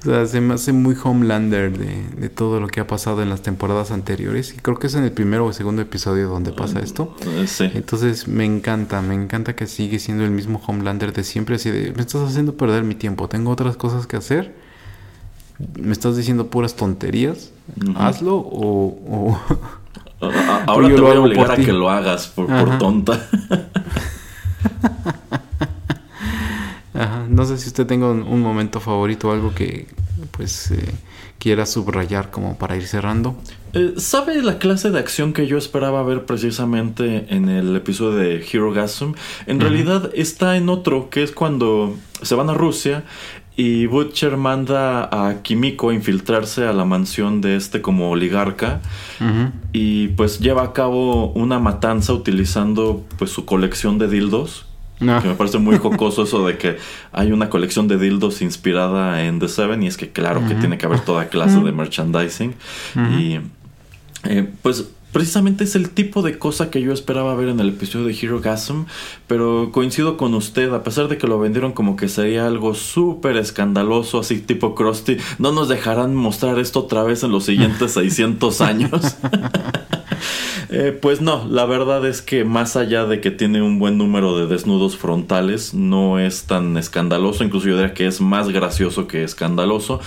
O sea, se me hace muy Homelander de, de todo lo que ha pasado en las temporadas anteriores. Y creo que es en el primero o segundo episodio donde pasa esto. Eh, sí. Entonces me encanta, me encanta que sigue siendo el mismo Homelander de siempre, así de, me estás haciendo perder mi tiempo, tengo otras cosas que hacer, me estás diciendo puras tonterías, hazlo o... Ahora te voy a obligar a que lo hagas por, tonta. [LAUGHS] Ajá, No sé si usted tenga un, un momento favorito, algo que pues eh, quiera subrayar como para ir cerrando. Eh, ¿Sabe la clase de acción que yo esperaba ver precisamente en el episodio de Hero Gasm? En realidad está en otro, que es cuando se van a Rusia y Butcher manda a Kimiko a infiltrarse a la mansión de este como oligarca y pues lleva a cabo una matanza utilizando pues su colección de dildos. Ah. Que me parece muy jocoso eso de que hay una colección de dildos inspirada en The Seven y es que claro que tiene que haber toda clase de merchandising. Y eh, pues precisamente es el tipo de cosa que yo esperaba ver en el episodio de Hero Gasm, pero coincido con usted, a pesar de que lo vendieron como que sería algo súper escandaloso, así tipo Krusty, no nos dejarán mostrar esto otra vez en los siguientes [LAUGHS] 600 años. [LAUGHS] [LAUGHS] Eh, pues no, la verdad es que más allá de que tiene un buen número de desnudos frontales, no es tan escandaloso, incluso yo diría que es más gracioso que escandaloso.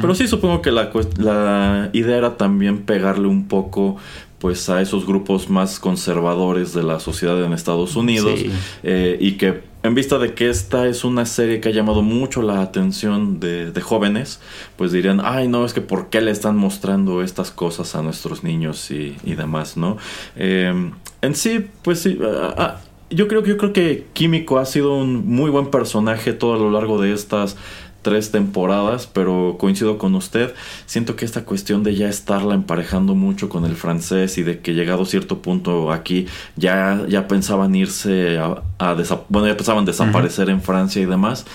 Pero sí supongo que la, la idea era también pegarle un poco pues a esos grupos más conservadores de la sociedad en Estados Unidos Sí. eh, y que en vista de que esta es una serie que ha llamado mucho la atención de, jóvenes, pues dirían, ay no, es que ¿por qué le están mostrando estas cosas a nuestros niños y, demás, ¿no? Eh, en sí, pues sí, ah, yo creo que yo creo que Químico ha sido un muy buen personaje todo a lo largo de estas tres temporadas, pero coincido con usted. Siento que esta cuestión de ya estarla emparejando mucho con el francés y de que llegado cierto punto aquí ya, ya pensaban irse a, bueno, ya pensaban desaparecer en Francia y demás.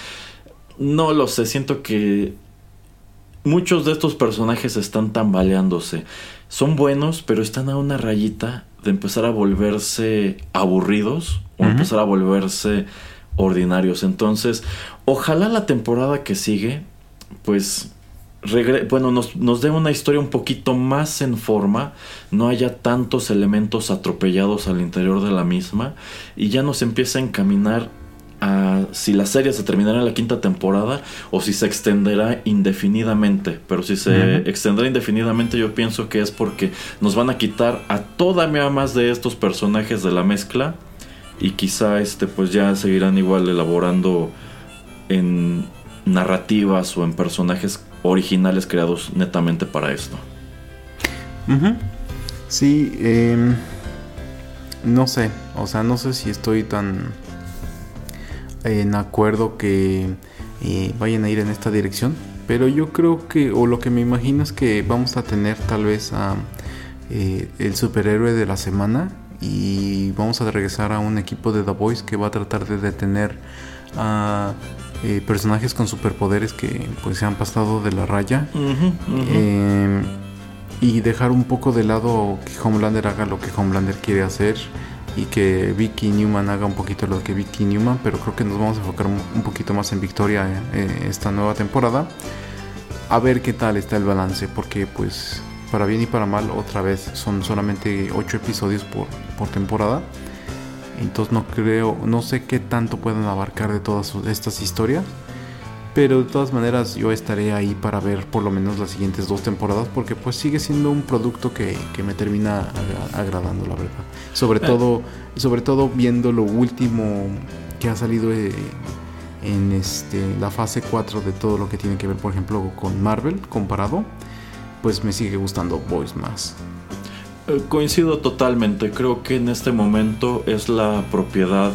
No lo sé, siento que muchos de estos personajes están tambaleándose. Son buenos, pero están a una rayita de empezar a volverse aburridos o empezar a volverse ordinarios. Entonces, ojalá la temporada que sigue, pues, regre- bueno, nos, nos dé una historia un poquito más en forma, no haya tantos elementos atropellados al interior de la misma y ya nos empiece a encaminar a si la serie se terminará en la quinta temporada o si se extenderá indefinidamente. Pero si se extenderá indefinidamente, yo pienso que es porque nos van a quitar a todavía más de estos personajes de la mezcla y quizá este pues ya seguirán igual elaborando en narrativas o en personajes originales creados netamente para esto. Sí, em, no sé, o sea, no sé si estoy tan en acuerdo que eh, vayan a ir en esta dirección. Pero yo creo que, o lo que me imagino es que vamos a tener tal vez a eh, el superhéroe de la semana y vamos a regresar a un equipo de The Voice que va a tratar de detener a eh, personajes con superpoderes que pues se han pasado de la raya em, y dejar un poco de lado que Homelander haga lo que Homelander quiere hacer y que Vicky Newman haga un poquito lo que Vicky Newman, pero creo que nos vamos a enfocar un poquito más en Victoria eh, esta nueva temporada. A ver qué tal está el balance, porque pues para bien y para mal otra vez son solamente 8 episodios por, por temporada. Entonces no creo, no sé qué tanto puedan abarcar de todas estas historias. Pero de todas maneras yo estaré ahí para ver por lo menos las siguientes dos temporadas porque pues sigue siendo un producto que, me termina agradando la verdad. Sobre todo, sobre todo viendo lo último que ha salido eh, en este, la fase 4 de todo lo que tiene que ver por ejemplo con Marvel comparado, pues me sigue gustando Boys más. Eh, coincido totalmente, creo que en este momento es la propiedad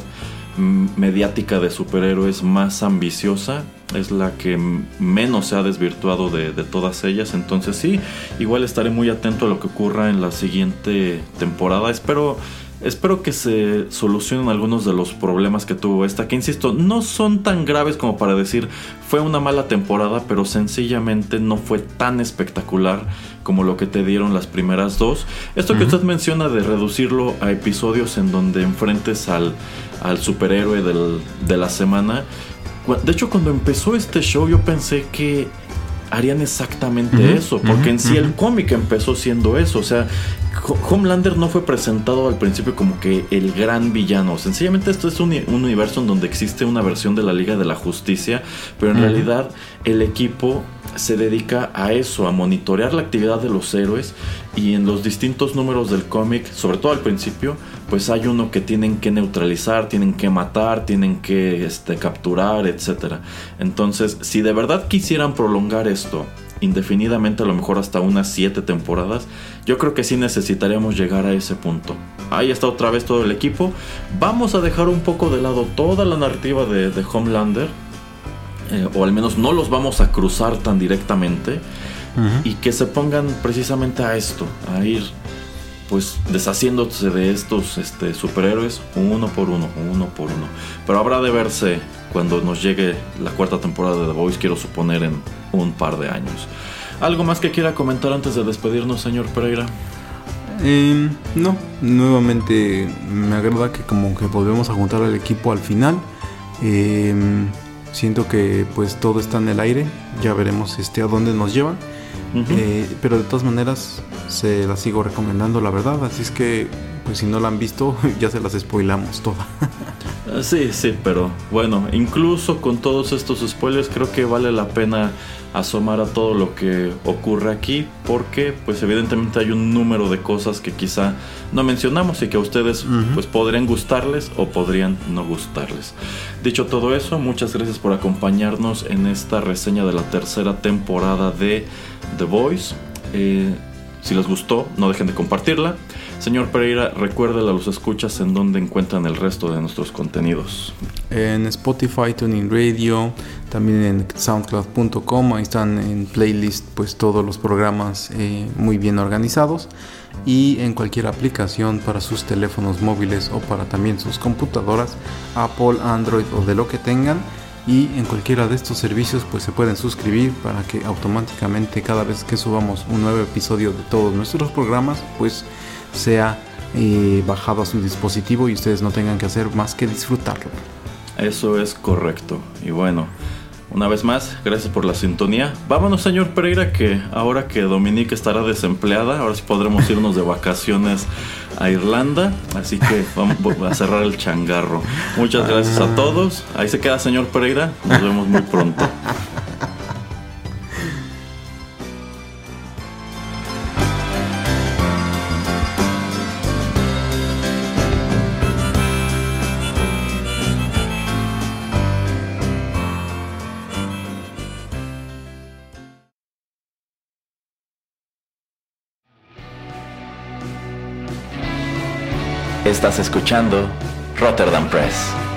mm, mediática de superhéroes más ambiciosa es la que menos se ha desvirtuado de, todas ellas. Entonces sí, igual estaré muy atento a lo que ocurra en la siguiente temporada. Espero, espero que se solucionen algunos de los problemas que tuvo esta, que insisto, no son tan graves como para decir fue una mala temporada, pero sencillamente no fue tan espectacular como lo que te dieron las primeras dos. Esto que usted menciona de reducirlo a episodios en donde enfrentes al, al superhéroe de la semana de hecho, cuando empezó este show, yo pensé que harían exactamente eso, porque en sí el cómic empezó siendo eso, o sea, Homelander no fue presentado al principio como que el gran villano, sencillamente esto es un, universo en donde existe una versión de la Liga de la Justicia, pero en realidad el equipo se dedica a eso, a monitorear la actividad de los héroes y en los distintos números del cómic, sobre todo al principio, pues hay uno que tienen que neutralizar, tienen que matar, tienen que este, capturar, etc. Entonces, si de verdad quisieran prolongar esto indefinidamente, a lo mejor hasta unas 7 temporadas, yo creo que sí necesitaríamos llegar a ese punto. Ahí está otra vez todo el equipo. Vamos a dejar un poco de lado toda la narrativa de, Homelander, eh, o al menos no los vamos a cruzar tan directamente, y que se pongan precisamente a esto, a ir pues deshaciéndose de estos este, superhéroes uno por uno, uno por uno. Pero habrá de verse cuando nos llegue la cuarta temporada de The Voice, quiero suponer en un par de años. ¿Algo más que quiera comentar antes de despedirnos, señor Pereira? Em, no, nuevamente me agrada que como que volvemos a juntar al equipo al final. Em, siento que pues todo está en el aire, ya veremos este, a dónde nos llevan. Eh, pero de todas maneras se la sigo recomendando, la verdad. Así es que, pues si no la han visto, [LAUGHS] ya se las spoilamos toda. Ah, sí, sí, pero bueno, incluso con todos estos spoilers creo que vale la pena asomar a todo lo que ocurre aquí porque pues evidentemente hay un número de cosas que quizá no mencionamos y que a ustedes pues podrían gustarles o podrían no gustarles. Dicho todo eso, muchas gracias por acompañarnos en esta reseña de la tercera temporada de The Voice. Eh, si les gustó, no dejen de compartirla. Señor Pereira, recuérdele a los escuchas en dónde encuentran el resto de nuestros contenidos. En Spotify, Tuning Radio, también en soundcloud.com, ahí están en playlist pues todos los programas eh, muy bien organizados y en cualquier aplicación para sus teléfonos móviles o para también sus computadoras, Apple, Android o de lo que tengan y en cualquiera de estos servicios pues se pueden suscribir para que automáticamente cada vez que subamos un nuevo episodio de todos nuestros programas pues sea eh, bajado a su dispositivo y ustedes no tengan que hacer más que disfrutarlo. Eso es correcto. Y bueno, una vez más, gracias por la sintonía. Vámonos, señor Pereira, que ahora que Dominique estará desempleada, ahora sí podremos irnos de vacaciones a Irlanda. Así que vamos a cerrar el changarro. Muchas gracias a todos. Ahí se queda, señor Pereira. Nos vemos muy pronto. Escuchando Rotterdam Press.